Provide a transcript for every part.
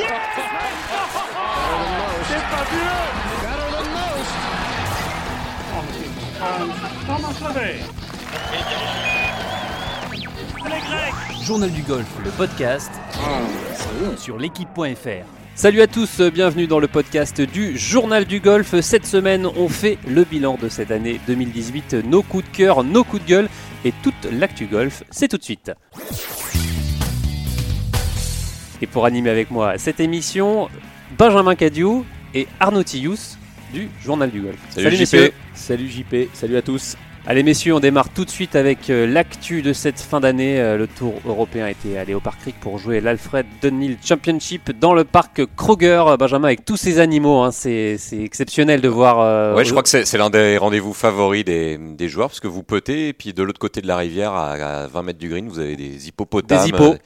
C'est fabuleux Journal du golf, le podcast sur l'équipe.fr. Salut à tous, bienvenue dans le podcast du Journal du golf. Cette semaine, on fait le bilan de cette année 2018, nos coups de cœur, nos coups de gueule et toute l'actu golf. C'est tout de suite. Et pour animer avec moi cette émission, Benjamin Cadieu et Arnaud Tillous du Journal du Golf. Salut, JP. messieurs. Salut JP, salut à tous. Allez messieurs, on démarre tout de suite avec euh, l'actu de cette fin d'année. Euh, le tour européen était allé au Parc Creek pour jouer l'Alfred Dunhill Championship dans le parc Kroger. Benjamin avec tous ces animaux, hein, c'est exceptionnel de voir. euh, Ouais, je crois que c'est c'est l'un des rendez-vous favoris des, des joueurs parce que vous potez et puis de l'autre côté de la rivière, à, à 20 mètres du green, vous avez des hippopotames, Des hippos.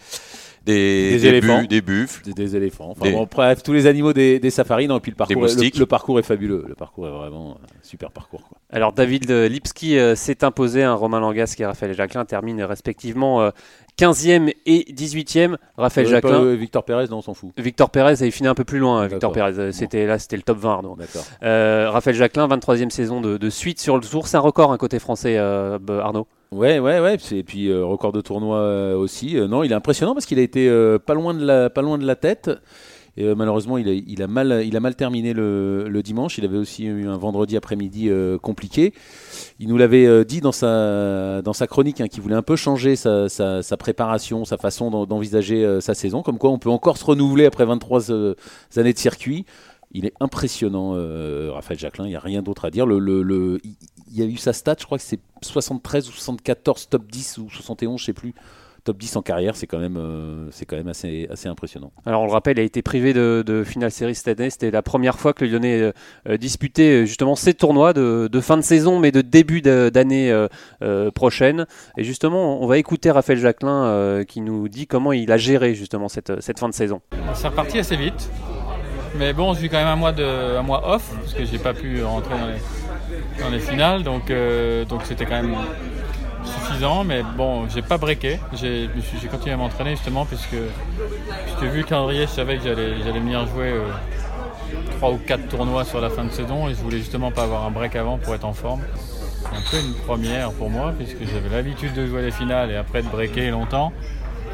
Des, Des des éléphants. bu- des buffles. Des, des éléphants. Enfin Des- bon, bref, tous les animaux des, des safaris. Non, et puis le parcours, le, moustiques. le parcours est fabuleux. Le parcours est vraiment un super parcours. quoi. Alors David euh, Lipski euh, s'est imposé, un Romain Langasque et Raphaël Jacquelin terminent respectivement euh, 15e et 18e. Raphaël Jacquelin, pas, euh, Victor Pérez, non, on s'en fout. Victor Pérez avait fini un peu plus loin. euh, Victor. Pérez, Euh, c'était là, c'était le top 20. Arnaud. D'accord. Euh, Raphaël Jacquelin, 23e saison de, de suite sur le tour. C'est un record, un côté français, Arnaud. Ouais, ouais, ouais. Et puis euh, record de tournoi euh, aussi. Euh, non, il est impressionnant parce qu'il a été pas loin de la, pas loin de la tête. Et malheureusement, il a, il a mal, il a mal terminé le, le dimanche. Il avait aussi eu un vendredi après-midi compliqué. Il nous l'avait dit dans sa, dans sa chronique hein, qu'il voulait un peu changer sa, sa- préparation, sa façon d'en- d'envisager sa saison. Comme quoi, on peut encore se renouveler après 23 euh, années de circuit. Il est impressionnant, Raphaël Jacquelin. Il n'y a rien d'autre à dire. Le, le- le- il, y a eu sa stat, je crois que c'est 73 ou 74 top 10 ou 71, je sais plus. Top 10 en carrière, c'est quand même, euh, c'est quand même assez, assez impressionnant. Alors on le rappelle, il a été privé de, de finale série cette année. C'était la première fois que le Lyonnais euh, euh, disputait justement ces tournois de, de fin de saison, mais de début d'année euh, euh, prochaine. Et justement, on va écouter Raphaël Jacquelin euh, qui nous dit comment il a géré justement cette, cette fin de saison. C'est reparti assez vite. Mais bon, j'ai eu quand même un mois, de, un mois off, parce que j'ai pas pu rentrer dans les, dans les finales, donc euh, donc c'était quand même suffisant. Mais bon, j'ai pas breaké. J'ai continué à m'entraîner justement, puisque, puisque vu le calendrier, je savais que j'allais venir jouer euh, trois ou quatre tournois sur la fin de saison, et je voulais justement pas avoir un break avant pour être en forme. C'est un peu une première pour moi, puisque j'avais l'habitude de jouer les finales et après de breaker longtemps.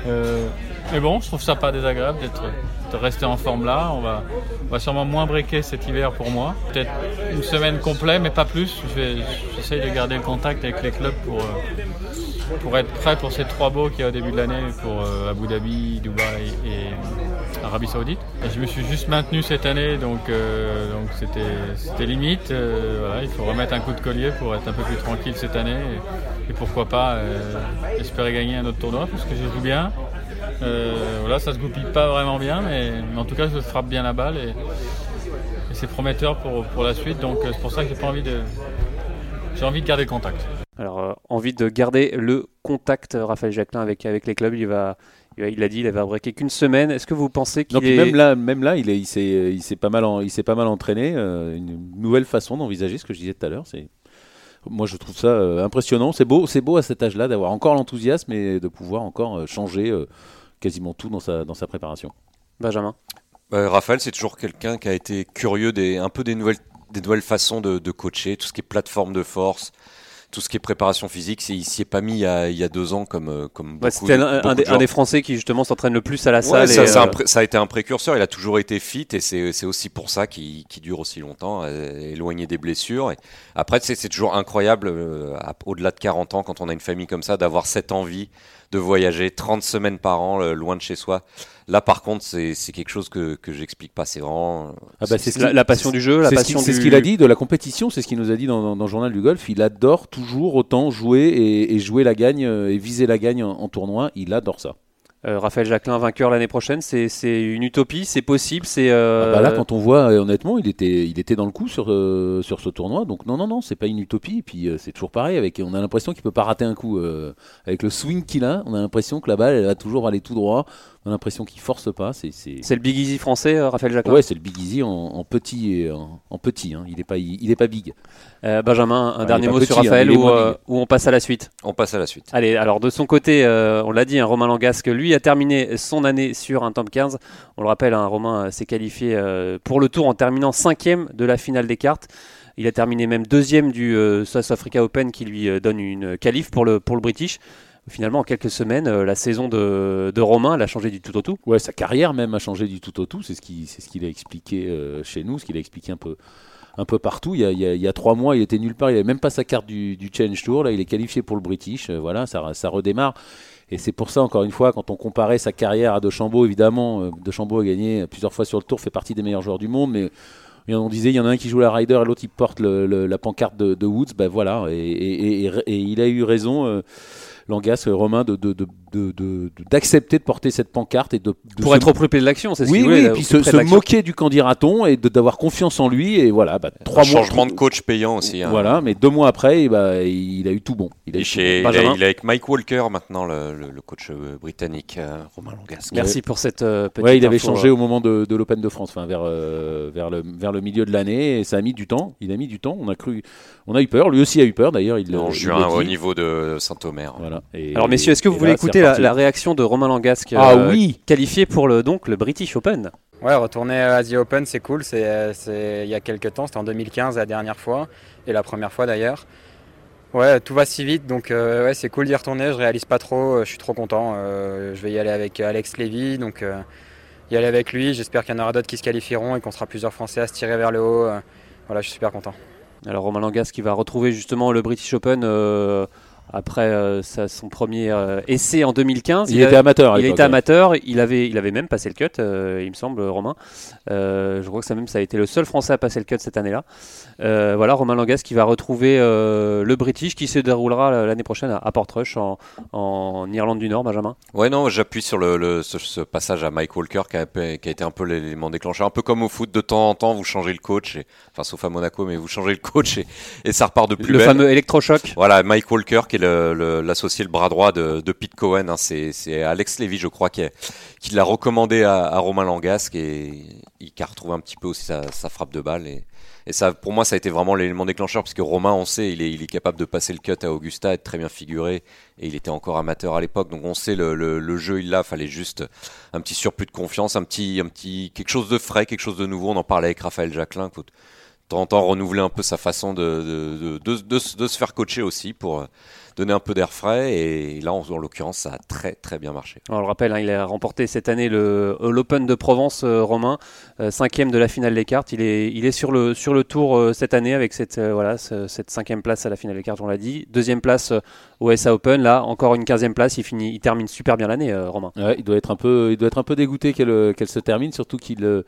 Euh, mais bon, je trouve ça pas désagréable d'être de rester en forme là. On va, on va sûrement moins breaker cet hiver pour moi. Peut-être une semaine complète, mais pas plus. J'essaye de garder le contact avec les clubs pour, euh, pour être prêt pour ces trois beaux qu'il y a au début de l'année pour euh, Abu Dhabi, Dubaï et Arabie Saoudite. Je me suis juste maintenu cette année, donc euh, donc c'était limite. Euh, voilà, il faut remettre un coup de collier pour être un peu plus tranquille cette année et, pourquoi pas euh, espérer gagner un autre tournoi parce que je joue bien. Euh, voilà, ça se goupille pas vraiment bien, mais, mais en tout cas, je frappe bien la balle et, et c'est prometteur pour, pour la suite. Donc, euh, c'est pour ça que j'ai pas envie de, j'ai envie de garder contact. Alors, euh, envie de garder le contact, Raphaël Jacquelin, avec, avec les clubs. Il va, il a dit, il va breaker qu'une semaine. Est-ce que vous pensez qu'il est... même là, même là, il est- il s'est, il s'est pas mal, en- il s'est pas mal entraîné. euh, une nouvelle façon d'envisager ce que je disais tout à l'heure. C'est, moi, je trouve ça euh, impressionnant. C'est beau, c'est beau à cet âge-là d'avoir encore l'enthousiasme et de pouvoir encore euh, changer euh, quasiment tout dans sa, dans sa préparation. Benjamin? Euh, Raphaël, c'est toujours quelqu'un qui a été curieux des, un peu des nouvelles, des nouvelles façons de, de coacher, tout ce qui est plateforme de force, tout ce qui est préparation physique. Il s'y est pas mis il y a, il y a deux ans comme, euh, comme Ouais, beaucoup, C'était un, un de un des Français qui justement s'entraîne le plus à la Ouais, salle. ça, et, euh, ça a été un précurseur, il a toujours été fit et c'est aussi pour ça qu'il dure aussi longtemps, euh, éloigné des blessures. Et après, c'est toujours incroyable, euh, au-delà de 40 ans, quand on a une famille comme ça, d'avoir cette envie de voyager 30 semaines par an, euh, loin de chez soi. Là, par contre, c'est c'est quelque chose que, que j'explique pas. C'est vraiment. Ah bah, c'est ce la, passion du jeu, la c'est ce passion qu'il- c'est du... ce qu'il a dit de la compétition, c'est ce qu'il nous a dit dans, dans- dans le journal du golf. Il adore toujours autant jouer et, et jouer la gagne euh, et viser la gagne en, en tournoi. Il adore ça. Euh, Raphaël Jacquelin vainqueur l'année prochaine, c'est une utopie, c'est possible, c'est... euh, Ah bah là, quand on voit, euh, honnêtement, il était, dans le coup sur, euh, sur ce tournoi. Donc non, non, non, c'est pas une utopie. Et puis c'est toujours pareil. Avec, on a l'impression qu'il peut pas rater un coup. avec le swing qu'il a, on a l'impression que la balle, elle va toujours aller tout droit. On a l'impression qu'il force pas. C'est c'est le Big Easy français, euh, Raphaël Jacquin. Ouais, c'est le Big Easy en, petit et en, petit. Hein. Il n'est pas il, est pas big. Euh, Benjamin, un dernier mot sur hein, Raphaël ou, on passe à la suite. On passe à la suite. Allez, alors de son côté, on l'a dit, un Romain Langasque, lui a terminé son année sur un top 15. On le rappelle, un Romain s'est qualifié pour le tour en terminant cinquième de la finale des cartes. Il a terminé même deuxième du South Africa Open qui lui donne une qualif pour le, pour le British finalement, en quelques semaines, euh, la saison de, Romain, elle a changé du tout au tout. Ouais, sa carrière même a changé du tout au tout. C'est ce qu'il ce a expliqué euh, chez nous, ce qu'il a expliqué un peu, un peu partout. Il y, a, trois mois, il était nulle part. Il n'avait même pas sa carte du, du, Challenge Tour. Là, il est qualifié pour le British. Euh, voilà, ça, ça redémarre. Et c'est pour ça, encore une fois, quand on comparait sa carrière à De évidemment, De a gagné plusieurs fois sur le tour, fait partie des meilleurs joueurs du monde, mais on disait il y en a un qui joue la rider et l'autre il porte la pancarte de, Woods ben voilà et, il a eu raison euh, Romain, de, de, d'accepter de, porter cette pancarte et de, pour être occupé de l'action c'est ce oui, oui et puis se, moquer du candidaton et d'avoir confiance en lui et voilà bah, trois changement de coach payant aussi hein. voilà mais deux mois après bah, il a eu tout bon. Il, est chez, il, est avec Mike Walker maintenant le, coach euh, britannique euh, Romain Langas merci pour cette petite ouais, il avait changé au moment de, l'Open de France enfin vers vers le vers le milieu de l'année et ça a mis du temps il a mis du temps on a cru on a eu peur lui aussi a eu peur d'ailleurs il en juin au niveau de Saint-Omer voilà alors messieurs est-ce que vous voulez écouter la, réaction de Romain Langasque, ah, euh, oui. qualifié pour le, donc, le British Open? Ouais, retourner à Asia Open, c'est cool. C'est, il y a quelques temps, c'était en 2015 la dernière fois, et la première fois d'ailleurs. Ouais, tout va si vite, donc euh, ouais, c'est cool d'y retourner. Je réalise pas trop, euh, je suis trop content. je vais y aller avec Alex Lévy, donc y aller avec lui. J'espère qu'il y en aura d'autres qui se qualifieront et qu'on sera plusieurs Français à se tirer vers le haut. voilà, je suis super content. Alors Romain Langas qui va retrouver justement le British Open après euh, son premier euh, essai en 2015. Il, était amateur. il était amateur. Il avait, il avait même passé le cut, euh, il me semble, Romain. je crois que ça même ça a été le seul Français à passer le cut cette année-là. voilà, Romain Langas qui va retrouver le British qui se déroulera l'année prochaine à, Portrush en, en, Irlande du Nord, Benjamin. Ouais, non, j'appuie sur le, ce, passage à Mike Walker qui a, qui a été un peu l'élément déclencheur, un peu comme au foot de temps en temps, vous changez le coach, et, enfin sauf à Monaco, mais vous changez le coach et, et ça repart de plus le belle. Le fameux électrochoc. Voilà, Mike Walker qui est l'associé, le, bras droit de, Pete Cohen. Hein. c'est Alex Levy, je crois, qui, l'a recommandé à, Romain Langasque et qui a retrouvé un petit peu aussi sa, frappe de balle. Et, ça, pour moi, ça a été vraiment l'élément déclencheur, puisque Romain, on sait, il est, capable de passer le cut à Augusta, être très bien figuré, et il était encore amateur à l'époque, donc on sait le, jeu, il l'a, fallait juste un petit surplus de confiance, un petit, un petit, quelque chose de frais, quelque chose de nouveau. On en parlait avec Raphaël Jacquelin, de temps en temps renouveler un peu sa façon de se faire coacher aussi pour donner un peu d'air frais. Et là, en, l'occurrence, ça a très très bien marché. on le rappelle, hein, il a remporté cette année euh, l'Open de Provence euh, romain, euh, cinquième de la finale des cartes. Il est, il est sur, le, sur le tour cette année avec cette, voilà, cette cinquième place à la finale des cartes, on l'a dit. Deuxième place au SA Open, là encore une quinzième place. Il, finit, il termine super bien l'année, Romain. il, doit être un peu, il doit être un peu dégoûté qu'elle qu'elle se termine, surtout qu'il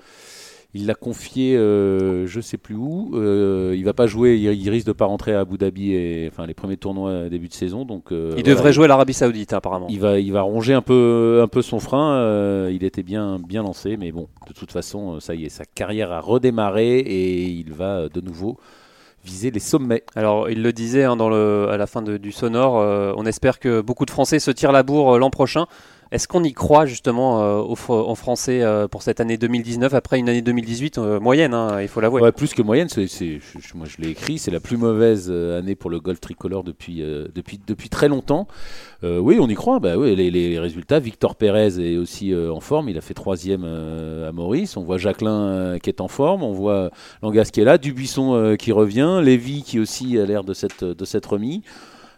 il l'a confié, euh, je sais plus où. Euh, il va pas jouer, il, risque de pas rentrer à Abu Dhabi et enfin les premiers tournois début de saison. Donc euh, il devrait jouer l'Arabie Saoudite apparemment. Il va, il va ronger un peu, un peu son frein. Euh, il était bien, bien lancé, mais bon, de toute façon, ça y est, sa carrière a redémarré et il va de nouveau viser les sommets. Alors, il le disait hein, dans le, à la fin du sonore, on espère que beaucoup de Français se tirent la bourre l'an prochain. Est-ce qu'on y croit justement euh, en Français euh, pour cette année 2019 après une année 2018 euh, moyenne, hein, il faut l'avouer Plus que moyenne, c'est, moi je l'ai écrit, c'est la plus mauvaise année pour le golf tricolore depuis, très longtemps. oui, on y croit. Bah, les, résultats, Victor Pérez est aussi en forme, il a fait troisième à Maurice. On voit Jacqueline qui est en forme, on voit Langas qui est là, Dubuisson qui revient, Lévy qui aussi a l'air de s'être de remis.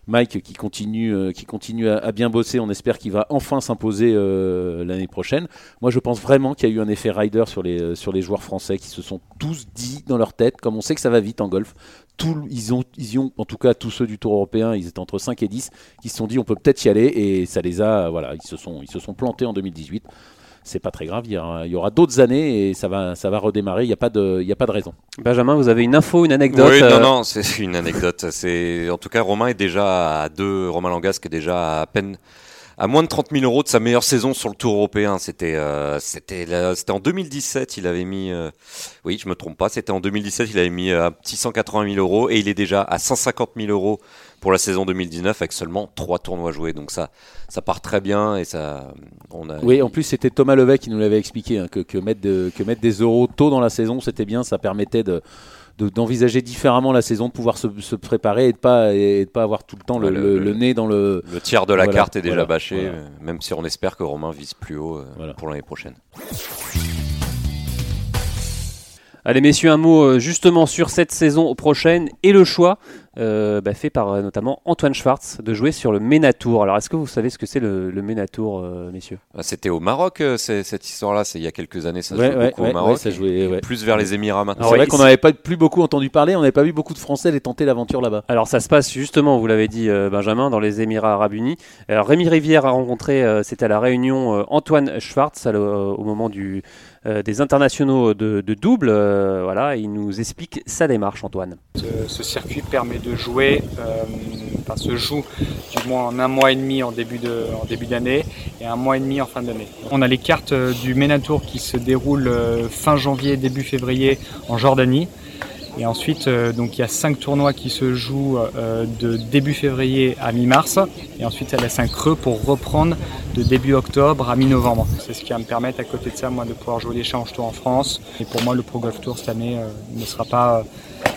Mike qui continue, euh, qui continue à, bien bosser. On espère qu'il va enfin s'imposer euh, l'année prochaine. Moi, je pense vraiment qu'il y a eu un effet rider sur les, euh, sur les joueurs français qui se sont tous dit dans leur tête, comme on sait que ça va vite en golf. En tout cas, tous ceux du Tour européen, ils étaient entre 5 et 10, qui se sont dit on peut peut-être y aller et ça les a, voilà, ils se sont, ils se sont plantés en 2018 c'est pas très grave. Il y, aura, d'autres années et ça va, ça va redémarrer. Il n'y a, pas de, il a pas de raison. Benjamin, vous avez une info, une anecdote Oui, non, euh, non, c'est une anecdote. C'est en tout cas Romain est déjà à deux. Romain Langasque est déjà à peine à moins de 30 000 euros de sa meilleure saison sur le Tour européen. C'était euh, c'était c'était en 2017. Il avait mis, euh, oui, je me trompe pas. C'était en 2017. Il avait mis un petit 180 000 euros et il est déjà à 150 000 euros pour la saison 2019 avec seulement trois tournois joués. Donc ça, ça part très bien et ça, on a. Oui, en plus c'était Thomas Levet qui nous l'avait expliqué hein, que, que, mettre que mettre des euros tôt dans la saison, c'était bien, ça permettait de d'envisager différemment la saison, de pouvoir se, se préparer et de pas et de pas avoir tout le temps le, le, nez dans le. Le tiers de la carte est déjà bâché, même si on espère que Romain vise plus haut euh, pour l'année prochaine. Allez messieurs, un mot euh, justement sur cette saison prochaine et le choix euh, bah, fait par euh, notamment Antoine Schwartz de jouer sur le Ménatour. Alors est-ce que vous savez ce que c'est le, le Ménatour, messieurs? Ah, C'était au Maroc cette histoire-là, c'est il y a quelques années, ça jouait beaucoup au Maroc, ça jouait, plus vers les Émirats maintenant. C'est vrai qu'on n'avait pas plus beaucoup entendu parler, on n'avait pas vu beaucoup de Français les tenter l'aventure là-bas. Alors ça se passe justement, vous l'avez dit Benjamin, dans les Émirats Arabes Unis. Alors, Rémi Rivière a rencontré, c'était à la réunion Antoine Schwartz au moment du euh, des internationaux de, double. Euh, voilà, il nous explique sa démarche, Antoine. Ce, circuit permet de jouer, euh, enfin se joue du moins en un mois et demi en début d'année et un mois et demi en fin d'année. On a les cartes du Ménatour qui se déroulent fin janvier, début février en Jordanie. Et ensuite, euh, donc il y a cinq tournois qui se jouent euh, de début février à mi-mars. Et ensuite, il y a laisse un creux pour reprendre de début octobre à mi-novembre. C'est ce qui va me permettre, à côté de ça, moi, de pouvoir jouer les Challenge Tour en France. Et pour moi, le Pro Golf Tour cette année euh, ne sera pas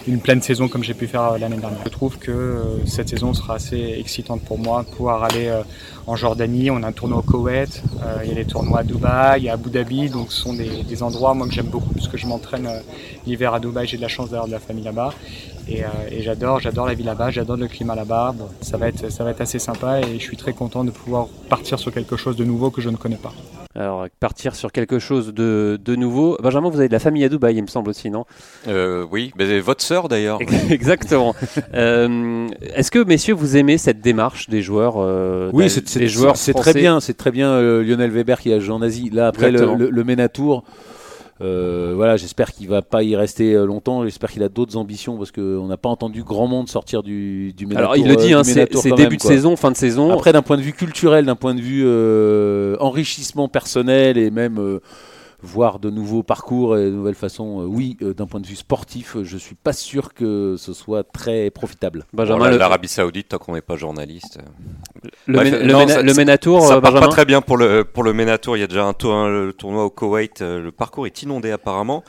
une pleine saison comme j'ai pu faire l'année dernière. Je trouve que cette saison sera assez excitante pour moi, pouvoir aller en Jordanie, on a un tournoi au Koweït, il y a les tournois à Dubaï, il y a Abu Dhabi, donc ce sont des, endroits moi que j'aime beaucoup puisque je m'entraîne l'hiver à Dubaï, j'ai de la chance d'avoir de la famille là-bas et, j'adore, j'adore la vie là-bas, j'adore le climat là-bas. ça ça va être assez sympa et je suis très content de pouvoir partir sur quelque chose de nouveau que je ne connais pas. Alors, partir sur quelque chose de, de, nouveau. Benjamin, vous avez de la famille à Dubaï, il me semble aussi, non? Euh, Oui, mais votre sœur d'ailleurs. Exactement. euh, Est-ce que, messieurs, vous aimez cette démarche des joueurs euh, Oui, c'est très bien. C'est très bien euh, Lionel Weber qui a joué en Asie. Là, après le, le, le Ménatour. Euh, voilà, j'espère qu'il va pas y rester euh, longtemps. J'espère qu'il a d'autres ambitions parce qu'on n'a pas entendu grand monde sortir du, du Alors il le dit, hein, c'est début de saison, fin de saison. Après, d'un point de vue culturel, d'un point de vue euh, enrichissement personnel et même voir de nouveaux parcours et de nouvelles façons. Euh, oui, euh, d'un point de vue sportif, euh, je suis pas sûr que ce soit très profitable. Benjamin, l'Arabie Saoudite, tant qu'on n'est pas journaliste. Le, le, Ménatour, ça, part pas très bien pour le pour le Ménatour. Il y a déjà un, tournoi au Koweït. Le parcours est inondé apparemment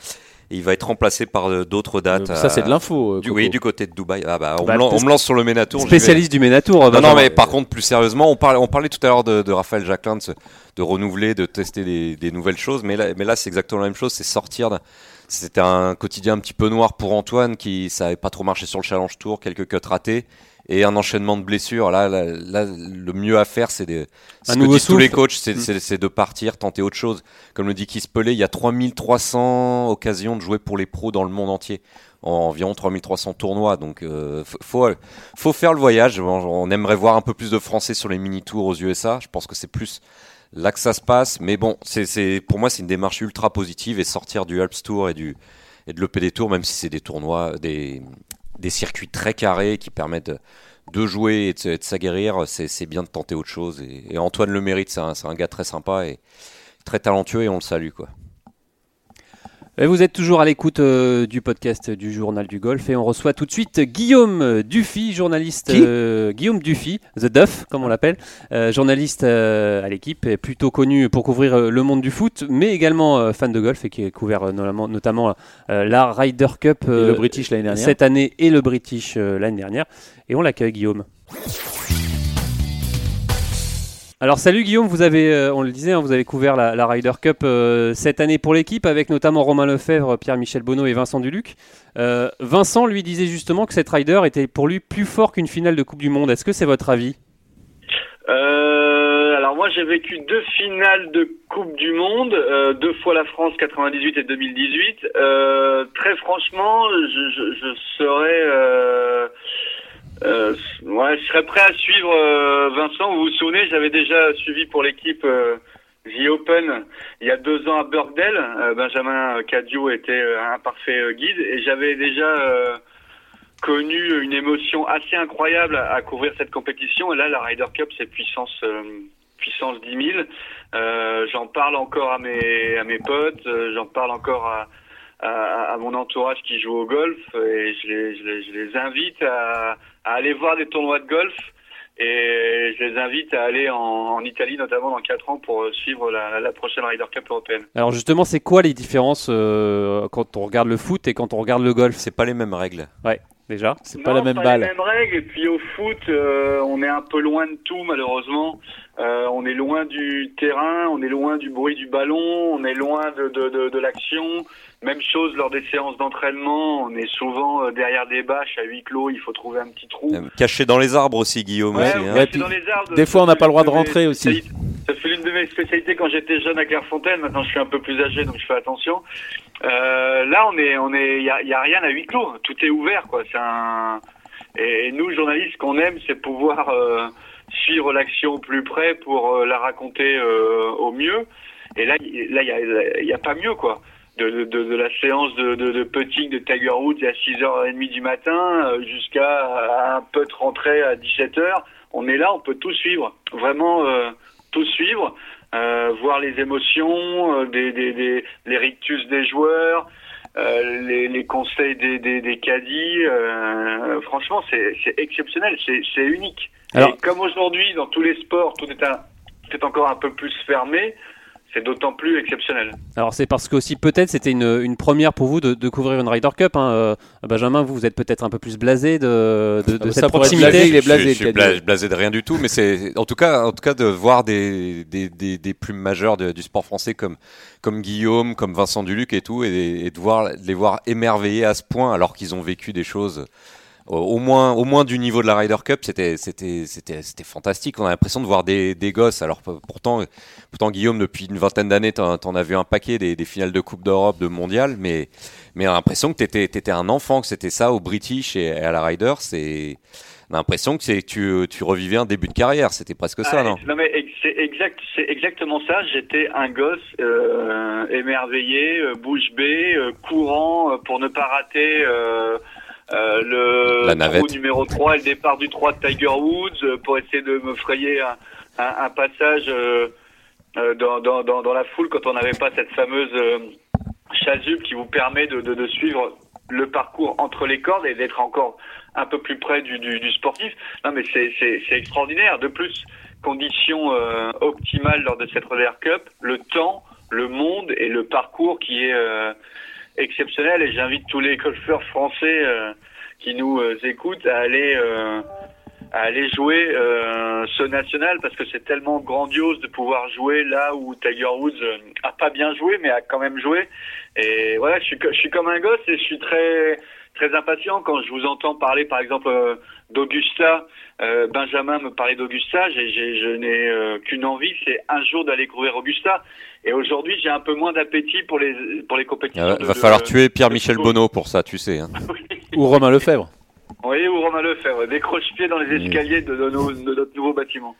il va être remplacé par euh, d'autres dates. ça, c'est de l'info. Euh, oui, du côté de Dubaï. Ah bah, on, bah, me, lance sur le Ménatour. Spécialiste du Ménatour. Non, non, mais par contre, plus sérieusement, on parlait, on parlait tout à l'heure de, Raphaël Jacquelin, de, renouveler, de tester des, nouvelles choses. Mais là, mais là c'est exactement la même chose. C'est sortir. C'était un quotidien un petit peu noir pour Antoine qui ça pas trop marché sur le Challenge Tour, quelques cuts ratés et un enchaînement de blessures. Là, là, le mieux à faire, c'est des. Ce que disent tous les coachs, mm. c'est de partir, tenter autre chose. Comme le dit Keith Pelé, il y a 3300 occasions de jouer pour les pros dans le monde entier. En environ 3300 tournois. Donc, euh, faut, faut faire le voyage. On aimerait voir un peu plus de Français sur les mini-tours aux USA. Je pense que c'est plus là que ça se passe. Mais bon, c'est pour moi, c'est une démarche ultra positive et sortir du Alps Tour et du et de l'EPD Tour, même si c'est des tournois, des, des circuits très carrés qui permettent de, jouer et de, s'aguerrir, c'est bien de tenter autre chose. Et, Antoine le mérite, c'est un, un, gars très sympa et très talentueux et on le salue. quoi. Vous êtes toujours à l'écoute euh, du podcast du Journal du Golf et on reçoit tout de suite Guillaume Dufy, journaliste euh, Guillaume Dufy, The Duff comme on l'appelle, euh, journaliste à l'équipe, plutôt connu pour couvrir le monde du foot, mais également fan de golf et qui a couvert notamment, notamment la Ryder Cup le British l'année dernière. cette année et le British l'année dernière. Et on l'accueille Guillaume. Alors salut Guillaume, vous avez, euh, on le disait, hein, vous avez couvert la, Ryder Cup euh, cette année pour l'équipe avec notamment Romain Lefebvre, Pierre-Michel Bonneau et Vincent Duluc. Euh, Vincent lui disait justement que cette Ryder était pour lui plus fort qu'une finale de Coupe du Monde. Est-ce que c'est votre avis? Alors moi j'ai vécu deux finales de Coupe du Monde, deux fois la France 98 et 2018. très franchement, je, serais ouais, je serais prêt à suivre euh, Vincent. Vous vous souvenez, j'avais déjà suivi pour l'équipe euh, The Open il y a deux ans à Birkdale. Euh, Benjamin Cadio était un parfait guide et j'avais déjà connu une émotion assez incroyable à, couvrir cette compétition. Et là, la Ryder Cup, c'est puissance puissance 10 000. J'en parle encore à mes à mes potes. J'en parle encore à à, à mon entourage qui joue au golf et je les, je les, je les invite à, à aller voir des tournois de golf et je les invite à aller en, en Italie, notamment dans 4 ans, pour suivre la, la prochaine Ryder Cup européenne. Alors justement, c'est quoi les différences euh, quand on regarde le foot et quand on regarde le golf? C'est pas les mêmes règles. Ouais, déjà. C'est pas la même pas balle. les mêmes règles. Et puis au foot, euh, on est un peu loin de tout, malheureusement. Euh, on est loin du terrain, on est loin du bruit du ballon, on est loin de, de, de, de l'action. Même chose lors des séances d'entraînement, on est souvent euh, derrière des bâches à huis clos, il faut trouver un petit trou. Caché dans les arbres aussi, Guillaume. Ouais, aussi, on hein. reste puis dans les arbres. des fois, on n'a pas le droit de rentrer aussi. Ça fait l'une de mes spécialités quand j'étais jeune à Clairefontaine. Maintenant, je suis un peu plus âgé, donc je fais attention. Euh, là, on est, on est, il y a, y a rien à huis clos. Tout est ouvert, quoi. C'est un. Et nous, journalistes, ce qu'on aime, c'est pouvoir euh, suivre l'action au plus près pour euh, la raconter euh, au mieux. Et là, y- là, il y a, y a pas mieux, quoi. De, de, de, de la séance de, de, de putting de Tiger Woods à 6h30 du matin euh, jusqu'à un putt rentré à 17h. On est là, on peut tout suivre. Vraiment, euh, tout suivre. Euh, voir les émotions, euh, des, des, des, les rictus des joueurs, euh, les, les conseils des, des, des caddies. euh, franchement, c'est exceptionnel, c'est c'est unique. Alors- Et comme aujourd'hui, dans tous les sports, tout est, un, tout est encore un peu plus fermé, c'est d'autant plus exceptionnel. Alors c'est parce que aussi peut-être c'était une, une première pour vous de, de couvrir une Ryder Cup. hein. Euh, Benjamin, vous, vous êtes peut-être un peu plus blasé de, de, de Ah bah cette proximité. blasé, il est Je blasé, suis- Je suis blasé de rien du tout, mais c'est en tout cas, en tout cas de voir des, des, des, des plumes majeures de- du sport français comme, comme Guillaume, comme Vincent Duluc et tout, et, et de voir, de les voir émerveillés à ce point alors qu'ils ont vécu des choses au- moins, au moins du niveau de la Ryder Cup, c'était, c'était, c'était, c'était fantastique. On a l'impression de voir des, des gosses. Alors pourtant, pourtant Guillaume, depuis une vingtaine d'années, t'en, t'en as vu un paquet des, des finales de Coupe d'Europe, de Mondial, mais, mais on a l'impression que t'étais, t'étais un enfant, que c'était ça au British et à la Ryder. C'est, on a l'impression que c'est, tu, tu revivais un début de carrière. C'était presque ça, Ah, non? Non mais c'est exact, c'est exactement ça. J'étais un gosse euh, émerveillé, euh, bouche bée, euh, courant pour ne pas rater euh, euh, le La navette. trou numéro 3 et le départ du 3 de Tiger Woods euh, pour essayer de me frayer un, un- un passage euh, euh, dans, dans, dans, dans la foule quand on n'avait pas cette fameuse euh, chasuble qui vous permet de, de, de suivre le parcours entre les cordes et d'être encore un peu plus près du, du, du sportif. Non mais c'est extraordinaire. De plus, conditions euh, optimales lors de cette Ryder Cup, le temps, le monde et le parcours qui est euh, exceptionnel. Et j'invite tous les golfeurs français euh, qui nous euh, écoutent à aller euh, à aller jouer euh, ce national parce que c'est tellement grandiose de pouvoir jouer là où Tiger Woods euh, a pas bien joué mais a quand même joué. Et voilà, je suis je suis comme un gosse et je suis très très impatient quand je vous entends parler par exemple euh, d'Augusta. Euh, Benjamin me parlait d'Augusta. J'ai, j'ai- je n'ai euh, qu'une envie, c'est un jour d'aller courir Augusta. Et aujourd'hui, j'ai un peu moins d'appétit pour les pour les compétitions. Il va de- falloir tuer Pierre-Michel Bonneau pour ça, tu sais. hein. Ou Romain Lefebvre. Oui, ou Romain Lefebvre, décroche-pied dans les escaliers de, de nos- de notre nouveau bâtiment.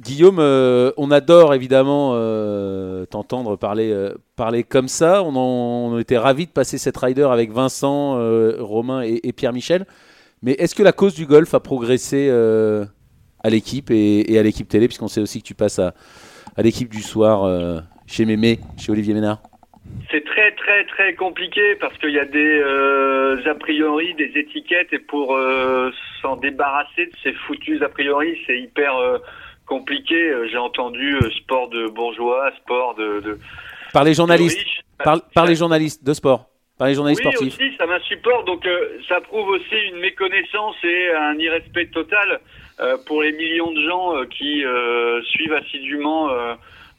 Guillaume, euh, on adore évidemment euh, t'entendre parler, euh, parler comme ça. On, en, on était ravis de passer cette rider avec Vincent, euh, Romain et, et Pierre-Michel. Mais est-ce que la cause du golf a progressé euh, à l'équipe et, et à l'équipe télé, puisqu'on sait aussi que tu passes à, à l'équipe du soir euh, chez Mémé, chez Olivier Ménard C'est très très très compliqué parce qu'il y a des euh, a priori, des étiquettes et pour euh, s'en débarrasser de ces foutus a priori, c'est hyper euh, compliqué. J'ai entendu sport de bourgeois, sport de, de Par les journalistes, par, les journalistes de sport, par les journalistes oui, sportifs. aussi, ça m'insupporte. Donc, ça prouve aussi une méconnaissance et un irrespect total pour les millions de gens qui suivent assidûment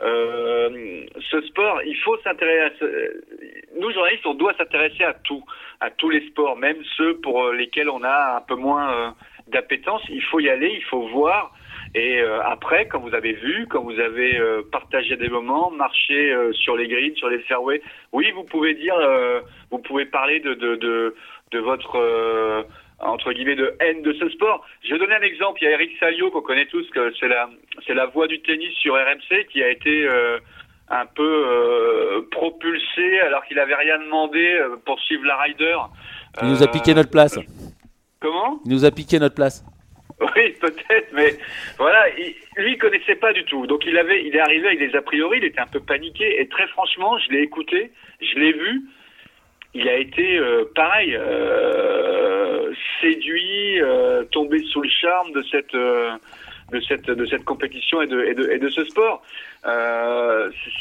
euh, ce sport. Il faut s'intéresser. à Nous, journalistes, on doit s'intéresser à tout, à tous les sports, même ceux pour euh, lesquels on a un peu moins euh, d'appétence. Il faut y aller, il faut voir. Et après, quand vous avez vu, quand vous avez partagé des moments, marché sur les greens, sur les fairways, oui, vous pouvez dire, vous pouvez parler de de de, de votre entre guillemets de haine de ce sport. Je vais donner un exemple. Il y a Eric Salio qu'on connaît tous, que c'est la c'est la voix du tennis sur RMC qui a été euh, un peu euh, propulsé alors qu'il avait rien demandé euh, pour suivre la Ryder. Il nous a Euh, piqué notre place. Comment? Il nous a piqué notre place. oui, peut-être, mais voilà, il, lui, il connaissait pas du tout. Donc, il avait, il est arrivé avec des a priori, il était un peu paniqué. Et très franchement, je l'ai écouté, je l'ai vu. Il a été euh, pareil, euh, séduit, euh, tombé sous le charme de cette de cette de cette compétition et de et de, et de ce sport.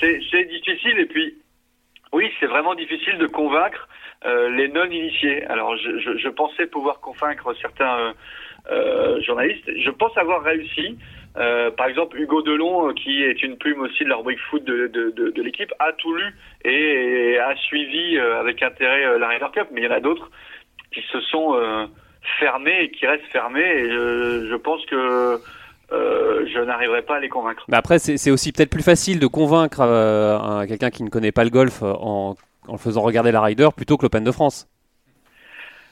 c'est c'est difficile et puis oui, c'est vraiment difficile de convaincre les non initiés. Alors je, je, je, pensais pouvoir convaincre certains journalistes. Je pense avoir réussi. Euh, par exemple, Hugo Delon, euh, qui est une plume aussi de la rubrique foot de, de, de, de l'équipe, a tout lu et, a suivi euh, avec intérêt la Ryder Cup. Mais il y en a d'autres qui se sont fermés et qui restent fermés. Et je, je pense que euh, je n'arriverai pas à les convaincre. Mais après, c'est aussi peut-être plus facile de convaincre euh, quelqu'un qui ne connaît pas le golf en, en faisant regarder la Ryder plutôt que l'Open de France.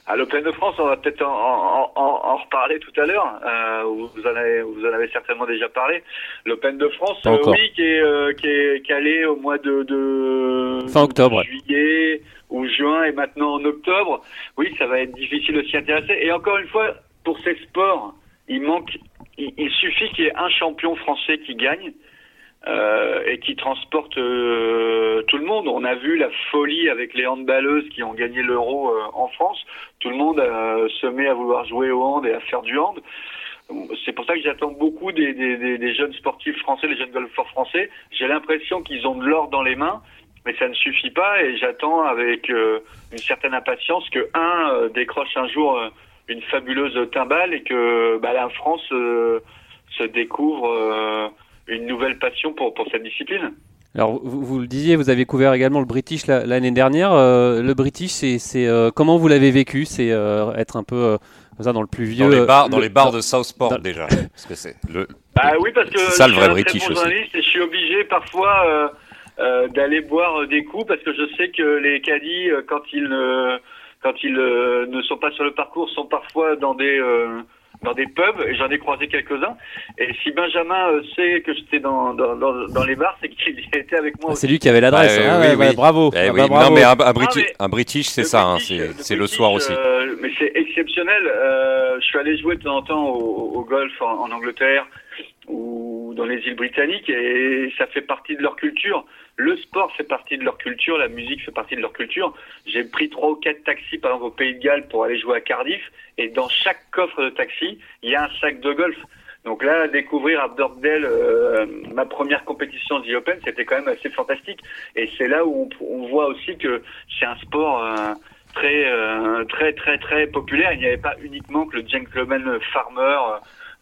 À l'Open de France, on va peut-être en, en, en, reparler tout à l'heure. Euh, vous, en avez, vous en avez certainement déjà parlé. L'Open de France, euh, oui, qui est, euh, qui est calé au mois de, de fin octobre, juillet ou juin et maintenant en octobre. Oui, ça va être difficile de s'y intéresser. Et encore une fois, pour ces sports, il manque, il, il suffit qu'il y ait un champion français qui gagne. Euh, et qui transporte euh, tout le monde. On a vu la folie avec les handballeuses qui ont gagné l'euro euh, en France. Tout le monde se met à vouloir jouer au hand et à faire du hand. C'est pour ça que j'attends beaucoup des, des, des, jeunes sportifs français, les jeunes golfeurs français. J'ai l'impression qu'ils ont de l'or dans les mains, mais ça ne suffit pas et j'attends avec une certaine impatience que un décroche un jour une fabuleuse timbale et que bah, la France se découvre une nouvelle passion pour, pour cette discipline. Alors, vous, vous, le disiez, vous avez couvert également le British l'année dernière. Euh, le British, c'est euh, comment vous l'avez vécu? C'est euh, être un peu euh, ça dans le plus vieux. Dans les bars, dans les bars de Southport déjà. Parce que c'est le. Bah oui, parce que ça le vrai British aussi. Et je suis obligé parfois d'aller boire des coups parce que je sais que les caddies, quand ils quand ils ne sont pas sur le parcours, sont parfois dans des dans des pubs et j'en ai croisé quelques-uns. Et si Benjamin euh, sait que j'étais dans, dans, dans, dans, les bars, c'est qu'il était avec moi. Ah, c'est lui qui avait l'adresse. Ah, hein. oui, bravo. Eh ah, bah, Non, mais un, un, British, un British c'est ça, hein, c'est le, soir aussi. Euh, mais c'est exceptionnel. Euh, je suis allé jouer de temps en temps au, au golf en, en, Angleterre ou dans les îles britanniques et ça fait partie de leur culture. Le sport fait partie de leur culture, la musique fait partie de leur culture. J'ai pris trois ou quatre taxis par exemple au Pays de Galles pour aller jouer à Cardiff et dans chaque coffre de taxi, il y a un sac de golf. Donc là, découvrir à Birkdale euh, ma première compétition The Open, c'était quand même assez fantastique. Et c'est là où on, voit aussi que c'est un sport euh, très, euh, très, très, très populaire. Il n'y avait pas uniquement que le gentleman farmer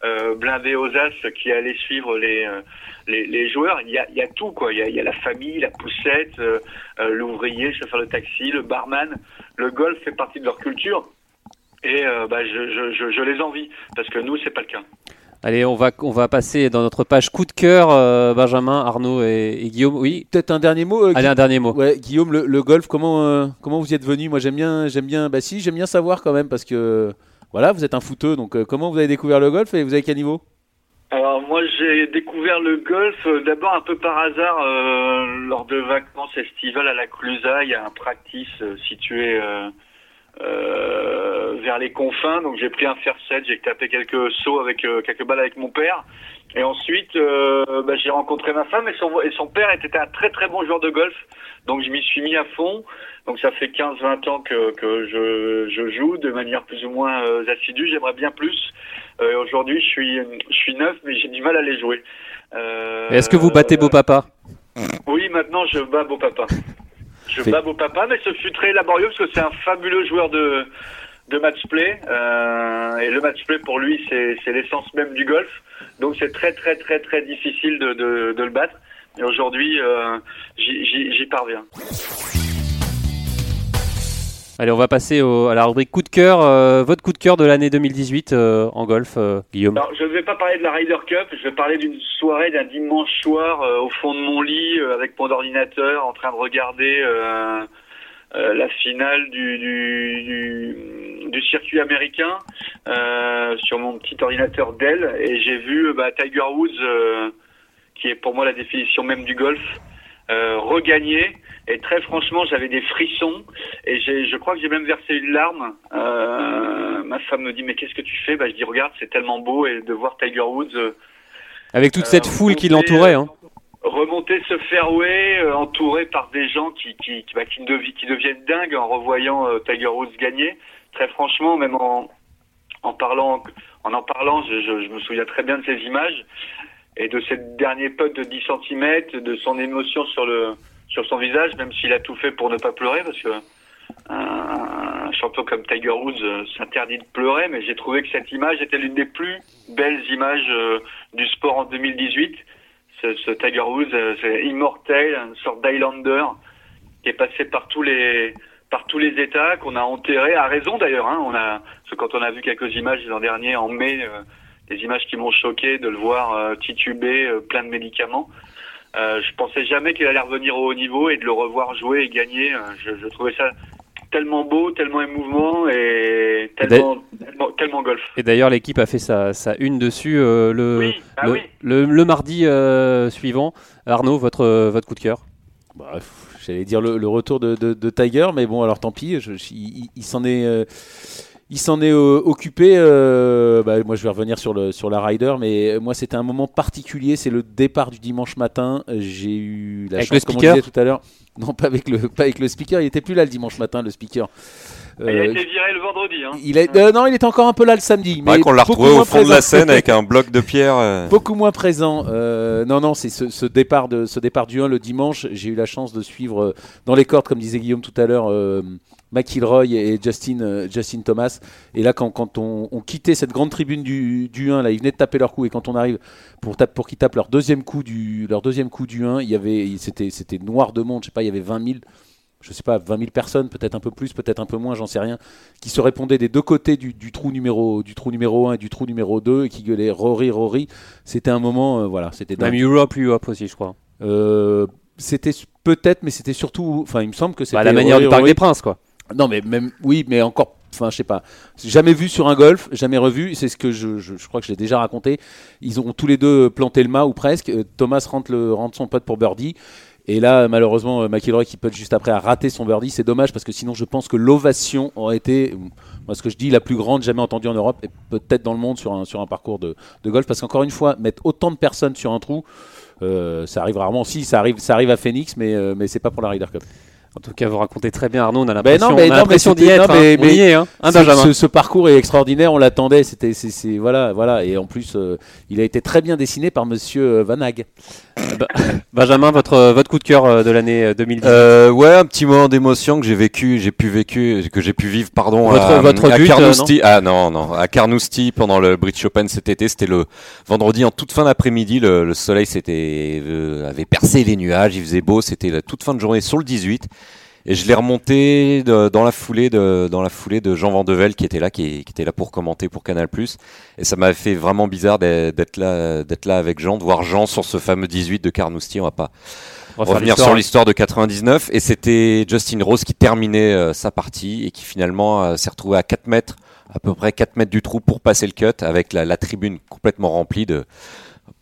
euh, blindé aux as qui allait suivre les, euh, les, les, joueurs. Il y, a, il y a tout, quoi. Il y a, il y a la famille, la poussette, euh, euh, l'ouvrier, le chauffeur de taxi, le barman. Le golf fait partie de leur culture. Et bah, je, je, je, les envie, parce que nous, c'est pas le cas. Allez, on va, on va passer dans notre page coup de cœur, euh, Benjamin, Arnaud et, et, Guillaume. Oui. Peut-être un dernier mot. Euh, Allez, un dernier mot. Ouais, Guillaume, le, le golf, comment, euh, comment vous y êtes venu? Moi, j'aime bien, j'aime bien. Bah si, j'aime bien savoir quand même parce que voilà, vous êtes un footeux, donc euh, comment vous avez découvert le golf et vous avez quel niveau? Alors moi j'ai découvert le golf euh, d'abord un peu par hasard euh, lors de vacances estivales à la Clusa. Il un practice situé vers les confins, donc j'ai pris un fer 7, j'ai tapé quelques sauts avec quelques balles avec mon père. Et ensuite bah, j'ai rencontré ma femme et son, et son père était un très très bon joueur de golf. Donc je m'y suis mis à fond. Donc ça fait 15-20 ans que, que je, je, joue de manière plus ou moins euh, assidue. J'aimerais bien plus. Euh, Aujourd'hui, je suis, je suis neuf, mais j'ai du mal à les jouer. Euh, Est-ce que vous battez beau papa Oui, maintenant je bats beau papa. Je bats beau papa, mais ce fut très laborieux parce que c'est un fabuleux joueur de, de match play. Euh, et le match play pour lui, c'est l'essence même du golf. Donc c'est très très très très difficile de, de, de le battre. Et aujourd'hui, euh, j'y parviens. Allez, on va passer au, à la rubrique coup de cœur. Euh, votre coup de cœur de l'année 2018 euh, en golf, euh, Guillaume Alors, Je ne vais pas parler de la Ryder Cup, je vais parler d'une soirée, d'un dimanche soir au fond de mon lit avec mon ordinateur en train de regarder la finale du, du, du, du circuit américain sur mon petit ordinateur Dell et j'ai vu bah, Tiger Woods qui est pour moi la définition même du golf, euh, regagner. Et très franchement, j'avais des frissons et je crois que j'ai même versé une larme. Euh, ma femme me dit mais qu'est-ce que tu fais? Bah, Je dis regarde, c'est tellement beau et de voir Tiger Woods. Euh, Avec toute cette foule qui l'entourait. Hein. Remonter ce fairway euh, entouré par des gens qui bah, deviennent dingues en revoyant euh, Tiger Woods gagner. Très franchement, même en en parlant en parlant, je, me souviens très bien de ces images et de ces derniers putt de 10 cm, de son émotion sur le sur son visage, même s'il a tout fait pour ne pas pleurer, parce que un, un champion comme Tiger Woods euh, s'interdit de pleurer, mais j'ai trouvé que cette image était l'une des plus belles images euh, du sport en 2018. Ce, Tiger Woods, euh, c'est immortel, une sorte d'Highlander qui est passé par tous les par tous les États, qu'on a enterré, à raison d'ailleurs. Hein, on a, parce que quand on a vu quelques images l'an dernier, en mai, euh, des images qui m'ont choqué de le voir euh, tituber, euh, plein de médicaments. Je pensais jamais qu'il allait revenir au haut niveau et de le revoir jouer et gagner. je trouvais ça tellement beau, tellement émouvant et tellement, tellement, tellement golf. Et d'ailleurs, l'équipe a fait sa, sa une dessus euh, le, Oui, ah le, oui. le, le mardi euh, suivant. Arnaud, votre, votre coup de cœur? Bah, pff, J'allais dire le, le retour de, de- de Tiger, mais bon, alors tant pis. je- je- il il s'en est, euh, il s'en est euh, occupé. euh, bah, moi, je vais revenir sur le sur la Ryder, mais moi, c'était un moment particulier. C'est le départ du dimanche matin. J'ai eu la Avec chance, le comme on disait tout à l'heure. Non, pas avec le pas avec le speaker. Il était plus là le dimanche matin, le speaker. il a Euh, été viré le vendredi. Hein. il est- euh, non, il était encore un peu là le samedi. Mais qu'on l'a beaucoup retrouvé au moins fond de la présent. scène avec un bloc de pierre. euh. beaucoup moins présent. Euh, non, non, c'est ce, ce départ de ce départ du 1 le dimanche. J'ai eu la chance de suivre euh, dans les cordes, comme disait Guillaume tout à l'heure, euh, McIlroy et Justin, euh, Justin Thomas. Et là, quand, quand on, on quittait cette grande tribune du, du 1, là, ils venaient de taper leur coup. Et quand on arrive pour, tape, pour qu'ils tapent leur deuxième coup du, leur deuxième coup du 1, il y avait, c'était, c'était noir de monde. Je sais pas, il y avait 20 000 je sais pas, 20 000 personnes, peut-être un peu plus, peut-être un peu moins, j'en sais rien, qui se répondaient des deux côtés du, du trou numéro du trou numéro 1 et du trou numéro 2 et qui gueulaient Rory, Rory. C'était un moment, euh, voilà, c'était dingue. Même Europe, Europe aussi, je crois. Euh, c'était peut-être, mais c'était surtout, enfin, il me semble que c'était Bah, la manière Rory, du Parc Rory. des Princes, quoi. Non, mais même, oui, mais encore, enfin, je sais pas, jamais vu sur un golf, jamais revu. C'est ce que je, je, crois que je l'ai déjà raconté. Ils ont tous les deux planté le mât ou presque. Euh, Thomas rentre, le, rentre son pote pour birdie. Et là, malheureusement, euh, McIlroy qui putt juste après a raté son birdie. C'est dommage parce que sinon, je pense que l'ovation aurait été, euh, moi, ce que je dis, la plus grande jamais entendue en Europe et peut-être dans le monde sur un, sur un parcours de, de golf. Parce qu'encore une fois, mettre autant de personnes sur un trou, ça arrive rarement. Si, ça arrive, ça arrive à Phoenix, mais, euh, mais c'est pas pour la Ryder Cup. En tout cas, vous racontez très bien, Arnaud. On a Ben l'impression mais d'y être. non, mais- hein. On y est, hein, hein, Ce- Benjamin Ce, ce parcours est extraordinaire, on l'attendait. C'était, c'est, c'est- voilà, voilà. Et en plus, euh, il a été très bien dessiné par Monsieur euh, Van Hag. Benjamin, votre, votre coup de cœur euh, de l'année euh, 2010 Euh, ouais, un petit moment d'émotion que j'ai vécu, j'ai pu vécu, que j'ai pu vivre, pardon, Votre- à, votre à but, Carnoustie. ah non, non, à Carnoustie pendant le British Open cet été. C'était le vendredi en toute fin d'après-midi. Le, le soleil s'était euh, avait percé les nuages, il faisait beau. C'était la toute fin de journée sur le 18. Et je l'ai remonté de- dans la foulée de dans la foulée de Jean Vandevel qui était là, qui, qui était là pour commenter pour Canal+. Et ça m'avait fait vraiment bizarre d'être là, d'être là avec Jean, de voir Jean sur ce fameux 18 de Carnoustie. On va pas revenir sur l'histoire de 99 et c'était Justin Rose qui terminait euh, sa partie et qui finalement euh, s'est retrouvé à 4 mètres à peu près 4 mètres du trou pour passer le cut avec la, la tribune complètement remplie de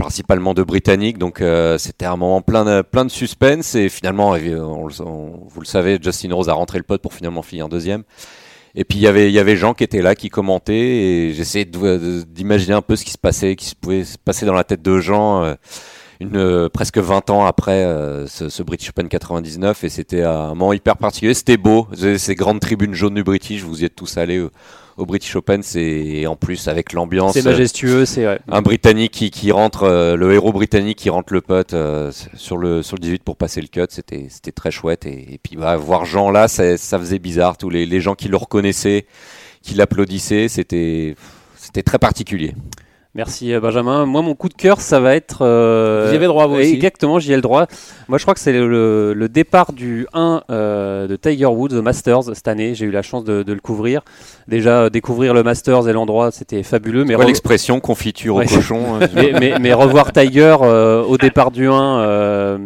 principalement de Britanniques donc euh, c'était un moment plein de, plein de suspense et finalement euh, on on- vous le savez Justin Rose a rentré le pote pour finalement finir deuxième. Et puis il y avait il y avait Jean qui était là qui commentait et j'essayais d'imaginer un peu ce qui se passait qui se pouvait se passer dans la tête de Jean euh, une, euh, presque 20 ans après euh, ce, ce British Open 99 et c'était un moment hyper particulier. C'était beau, ces ces grandes tribunes jaunes du British, vous y êtes tous allés au, British Open, c'est en plus avec l'ambiance. C'est majestueux, c'est ouais. Un Britannique qui, qui rentre, euh, le héros britannique qui rentre le putt euh, sur le sur le 18 pour passer le cut, c'était très chouette et, et puis bah, voir Jean là, ça, ça faisait bizarre. Tous les, les gens qui le reconnaissaient, qui l'applaudissaient, c'était c'était très particulier. Merci euh, Benjamin. Moi, mon coup de cœur, ça va être. euh, Vous y avez le droit, vous aussi. Exactement, j'y ai le droit. Moi, je crois que c'est le, le départ du 1 euh, de Tiger Woods au Masters cette année. J'ai eu la chance de, de le couvrir. Déjà, euh, découvrir le Masters et l'endroit, c'était fabuleux. Mais Quoi re- l'expression confiture Ouais. au cochon euh, mais, mais- mais revoir Tiger euh, au départ du 1 euh,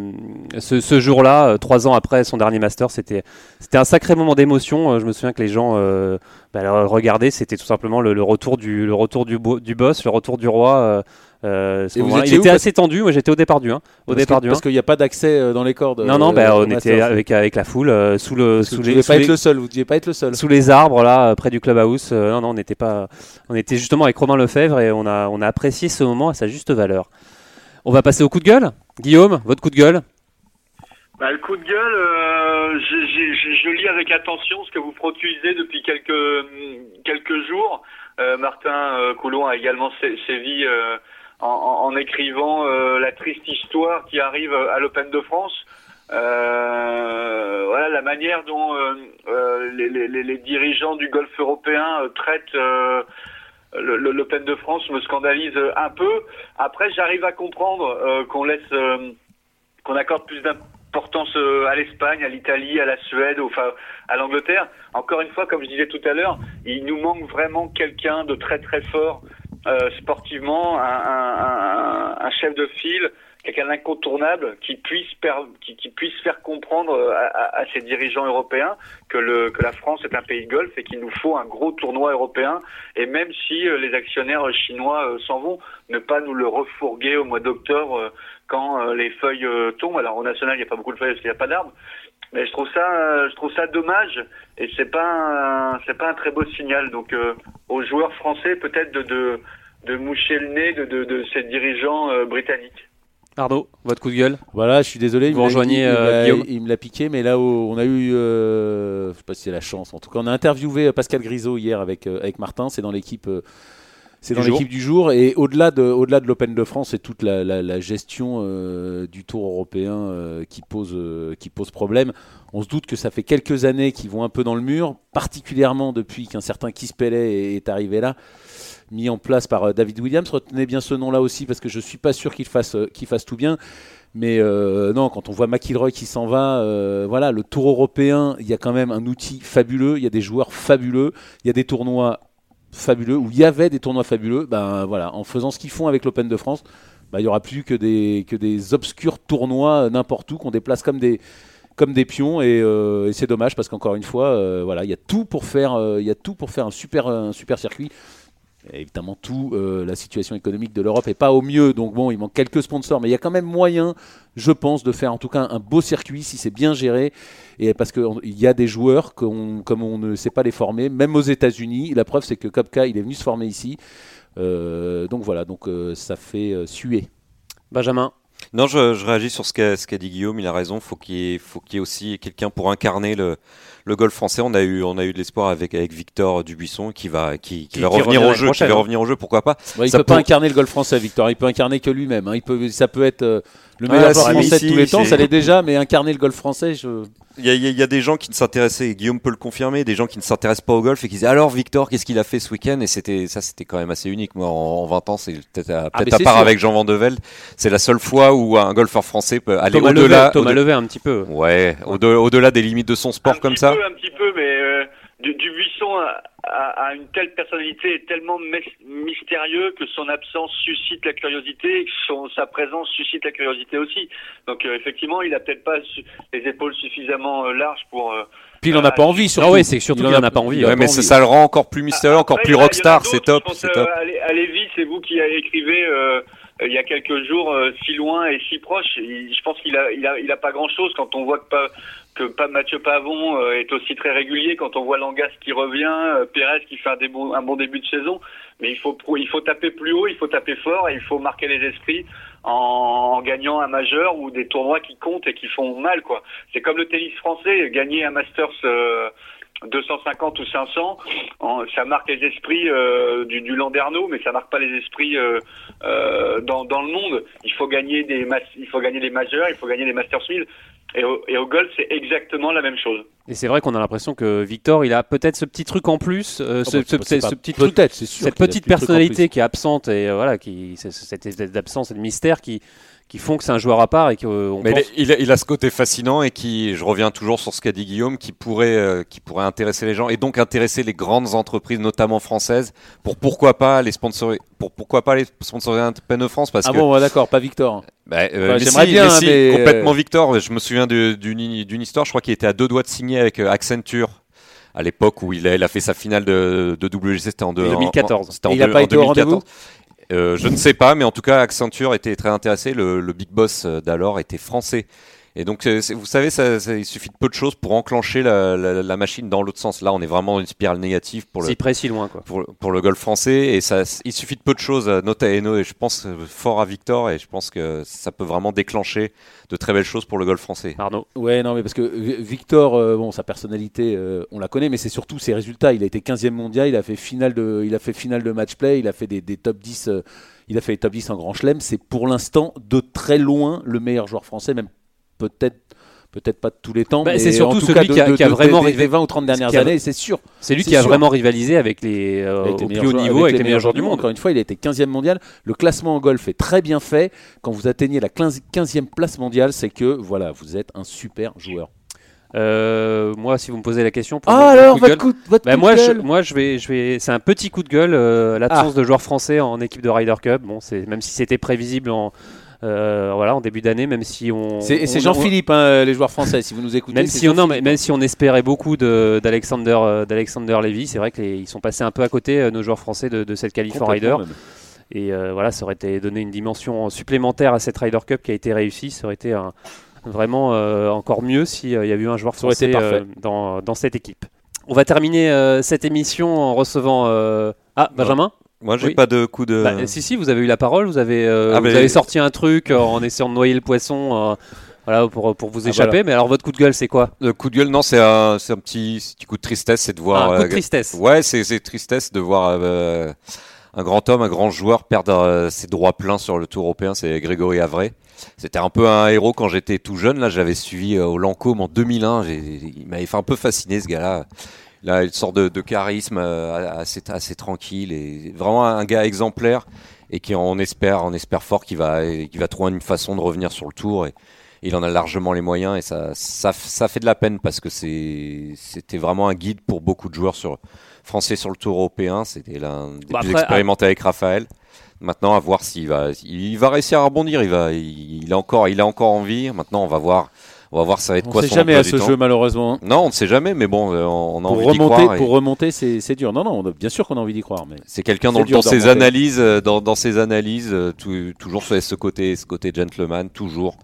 ce, ce jour-là, trois ans après son dernier Master, c'était c'était un sacré moment d'émotion. Euh, je me souviens que les gens euh, bah, regardaient, c'était tout simplement le, le retour du le retour du, bo- du boss, le retour du roi. euh, euh, ce Et vous moment-là. étiez Il où était assez tendu. Moi, j'étais au départ du 1. Au Parce départ que- du 1. Parce qu'il n'y a pas d'accès euh, dans les cordes. Non, non, bah, on était avec, avec la foule sous le sous vous ne sous pas être le seul. Vous deviez pas être le seul. sous les arbres là près du clubhouse. Non, non, on n'était pas, on était justement avec Romain Lefebvre et on a, on a apprécié ce moment à sa juste valeur. On va passer au coup de gueule? Guillaume, votre coup de gueule? Bah, le coup de gueule, euh, je, lis avec attention ce que vous produisez depuis quelques jours. Euh, Martin euh, Coulon a également sé- sévi en, écrivant la triste histoire qui arrive à l'Open de France. Voilà la manière dont les, dirigeants du golf européen traitent l'Open de France me scandalise un peu. Après, j'arrive à comprendre qu'on laisse, qu'on accorde plus d'importance euh, à l'Espagne, à l'Italie, à la Suède, enfin à l'Angleterre. Encore une fois, comme je disais tout à l'heure, il nous manque vraiment quelqu'un de très très fort euh, sportivement, un, un- un- chef de file, quelqu'un d'incontournable qui puisse qui, qui puisse faire comprendre euh, à, à- à ces dirigeants européens que le que la France est un pays de golf et qu'il nous faut un gros tournoi européen et même si euh, les actionnaires chinois euh, s'en vont, ne pas nous le refourguer au mois d'octobre quand euh, les feuilles euh, tombent. Alors au national, il n'y a pas beaucoup de feuilles parce qu'il n'y a pas d'arbres. Mais je trouve ça, euh, je trouve ça dommage et c'est pas, c'est pas un très beau signal. Donc euh, aux joueurs français peut-être de, de de moucher le nez de, de, de ces dirigeants euh, britanniques. Arnaud, votre coup de gueule? Voilà, je suis désolé. il Vous rejoignez, il me euh, Il me l'a piqué, mais là, où on a eu, euh, je sais pas si c'est la chance. En tout cas, on a interviewé Pascal Grisot hier avec euh, avec Martin. C'est dans l'équipe. C'est dans l'équipe du jour et au-delà de au-delà de l'Open de France et toute la, la- la gestion euh, du Tour européen euh, qui pose euh, qui pose problème. On se doute que ça fait quelques années qu'ils vont un peu dans le mur, particulièrement depuis qu'un certain Keith Pellet est, arrivé là, mis en place par David Williams. Retenez bien ce nom-là aussi parce que je suis pas sûr qu'il fasse qu'il fasse tout bien. Mais euh, non, quand on voit McIlroy qui s'en va, euh, voilà, le Tour européen, il y a quand même un outil fabuleux, il y a des joueurs fabuleux, il y a des tournois fabuleux, où il y avait des tournois fabuleux. Ben voilà, en faisant ce qu'ils font avec l'Open de France, ben, il y aura plus que des que des obscurs tournois euh, n'importe où qu'on déplace comme des comme des pions et, euh, c'est dommage parce qu'encore une fois, euh, voilà, il y a tout pour faire, il y a tout pour faire un super un super circuit. Évidemment, tout, la situation économique de l'Europe est pas au mieux, donc bon, il manque quelques sponsors, mais il y a quand même moyen, je pense, de faire en tout cas un beau circuit si c'est bien géré, et parce qu'il y a des joueurs comme on ne sait pas les former, même aux États-Unis. La preuve, c'est que Kopka, il est venu se former ici, Euh, donc voilà, donc euh, ça fait euh, suer. Benjamin Non, je, je réagis sur ce qu'a ce qu'a dit Guillaume. Il a raison. Faut qu'il y ait, faut qu'il y ait aussi quelqu'un pour incarner le, le golf français. On a eu, on a eu de l'espoir avec, avec Victor Dubuisson qui va, qui, qui Qui- va qui revenir au jeu, qui va hein. revenir au jeu. Pourquoi pas Ouais, il Ça peut pas incarner le golf français, Victor. Il peut incarner que lui-même. hein. Il peut, ça peut être euh, le Ah, meilleur si, joueur français si, de tous les temps, ça l'est déjà, mais incarner le golf français, je. Il y, a- il y des gens qui ne s'intéressaient, et Guillaume peut le confirmer, des gens qui ne s'intéressent pas au golf et qui disaient alors Victor, qu'est-ce qu'il a fait ce week-end? Et c'était ça, c'était quand même assez unique. Moi, en, en 20 ans, c'est peut-être à, Ah, à part sûr. avec Jean Van de Velde, c'est la seule fois où un golfeur français peut aller au-delà. Thomas au-delà- Levet un petit peu. Ouais, au-de- au-delà des limites de son sport un comme ça. Peu, un petit peu, mais euh, du, Dubuisson a, a- a une telle personnalité et tellement mystérieux que son absence suscite la curiosité, et que son, sa présence suscite la curiosité aussi. Donc euh, effectivement, il a peut-être pas les épaules suffisamment euh, larges pour. euh, Puis il en a pas envie, surtout. Ah ouais, c'est surtout Il qu'il en a pas envie, Ouais, mais ça le rend encore plus mystérieux, encore Après, plus rockstar. C'est top, pense, euh, top. allez, allez vite, c'est vous qui avez écrivé euh, euh, il y a quelques jours euh, si loin et si proche. Il- je pense qu'il a, il a, il a pas grand chose quand on voit que pas que Mathieu Pavon euh, est aussi très régulier, quand on voit Langas qui revient, euh, Pérez qui fait un, un bon début de saison. Mais il faut il faut taper plus haut, il faut taper fort et il faut marquer les esprits en, en gagnant un majeur ou des tournois qui comptent et qui font mal quoi. C'est comme le tennis français, gagner un Masters. euh, 250 ou 500, en- ça marque les esprits euh, du, du Landerneau, mais ça marque pas les esprits euh, euh, dans, dans le monde. Il faut gagner des il faut gagner des majeurs, il faut gagner des Masters 1000. Et au, et au golf, c'est exactement la même chose. Et c'est vrai qu'on a l'impression que Victor, il a peut-être ce petit truc en plus, euh, ce, Ah bah, ce- ce petit truc, cette petite personnalité qui est absente et euh, voilà, qui cette espèce d'absence et de mystère qui qui font que c'est un joueur à part et qu'on Mais il, pense. a- il a, il a ce côté fascinant et qui, je reviens toujours sur ce qu'a dit Guillaume, qui pourrait, euh, qui pourrait intéresser les gens et donc intéresser les grandes entreprises, notamment françaises, pour pourquoi pas les sponsoriser, pour pourquoi pas les sponsoriser un de France parce Ah que bon, ouais, d'accord, pas Victor. bah, euh, mais j'aimerais si, bien, mais si, mais, euh, complètement Victor. Je me souviens d'une d'une histoire, je crois qu'il était à deux doigts de signer avec euh, Accenture à l'époque où il a, il a fait sa finale de, de WGC, c'était en, deux- en- 2014. en- en Et il a deux- pas en été au 2014. rendez-vous Euh, je ne sais pas, mais en tout cas, Accenture était très intéressé. Le, big boss euh, d'alors était français. Et donc, vous savez, ça, ça- il suffit de peu de choses pour enclencher la, la- la machine dans l'autre sens. Là, on est vraiment dans une spirale négative pour le, Si près, si loin, quoi. pour, pour le golf français. Et ça, il suffit de peu de choses. euh, Note à Eno, et je pense euh, fort à Victor, et je pense que ça peut vraiment déclencher de très belles choses pour le golf français. Arnaud. Ouais, non, mais parce que Vi- Victor, euh, bon, sa personnalité, euh, on la connaît, mais c'est surtout ses résultats. Il a été 15e mondial, il a fait finale de, il a fait finale de match play, il a fait des, des top 10, euh, il a fait les top 10 en Grand Chelem. C'est pour l'instant de très loin le meilleur joueur français, même peut-être. Peut-être pas de tous les temps, Bah, mais c'est surtout en tout celui cas de- qui a- de- qui a de- vraiment des- des 20 ou 30 dernières années, c'est sûr. C'est lui qui a sûr. vraiment rivalisé avec les, euh, Avec les au plus haut niveau, avec les meilleurs joueurs du monde. Encore une fois, il a été 15e mondial. Le classement en golf est très bien fait. Quand vous atteignez la 15 15e place mondiale, c'est que voilà, vous êtes un super joueur. Euh, moi, si vous me posez la question, pour Ah alors, coup de votre gueule- coup, votre Bah, coup de moi, je, gueule. moi, je vais, je vais. C'est un petit coup de gueule euh, l'absence Ah. de joueurs français en équipe de Ryder Cup. Bon, c'est même si c'était prévisible en, euh, voilà, en début d'année, même si on. C'est Jean-Philippe, hein, les joueurs français, si vous nous écoutez. Même si, on, non, mais même si on espérait beaucoup de- d'Alexander euh, d'Alexander Levy, c'est vrai qu'ils sont passés un peu à côté euh, nos joueurs français de, de cette qualif même. Et euh, voilà, ça aurait été donné une dimension supplémentaire à cette Ryder Cup qui a été réussie. Ça aurait été un- vraiment encore mieux s'il y avait eu un joueur français dans, dans cette équipe. On va terminer cette émission en recevant. Ah, Benjamin Moi, j'ai Oui. pas de coup de. Bah, Si, si, vous avez eu la parole. Vous avez, euh, Ah, vous mais- avez sorti un truc euh, en essayant de noyer le poisson. euh, voilà, pour, pour vous Ah, échapper. Mais alors, votre coup de gueule, c'est quoi? Le coup de gueule, non, c'est un, un petit, petit coup de tristesse, c'est de voir. Un coup de tristesse. Ouais, c'est tristesse de voir un grand homme, un grand joueur perdre ses droits pleins sur le Tour européen. C'est Grégory Avray. C'était un peu un héros quand j'étais tout jeune. Là, j'avais suivi au Lancôme en 2001. J'ai- Il m'avait fait un peu fasciné ce gars-là. Là, une sorte de, de charisme euh, assez, assez tranquille et vraiment un gars exemplaire et qui on espère, on espère fort qu'il va, qu'il va trouver une façon de revenir sur le Tour et il en a largement les moyens et ça, ça, ça fait de la peine parce que c'était vraiment un guide pour beaucoup de joueurs sur, français sur le Tour européen. C'était l'un des Bah plus après, expérimentés avec Raphaël. Maintenant, à voir s'il va, il va réussir à rebondir. Il va, il, il a encore, il a encore envie. Maintenant, on va voir, on va voir ça va être On quoi sait son jamais emploi à ce temps. jeu, malheureusement. hein. Non, on ne sait jamais, mais bon, euh, on, on a Pour envie d'y remonter, croire. et pour remonter, c'est dur. Non, non, on a- bien sûr qu'on a envie d'y croire, mais C'est quelqu'un c'est dans, dans ses analyses, euh, dans, dans ses analyses, euh, tout- toujours ce ce côté, ce côté gentleman, toujours.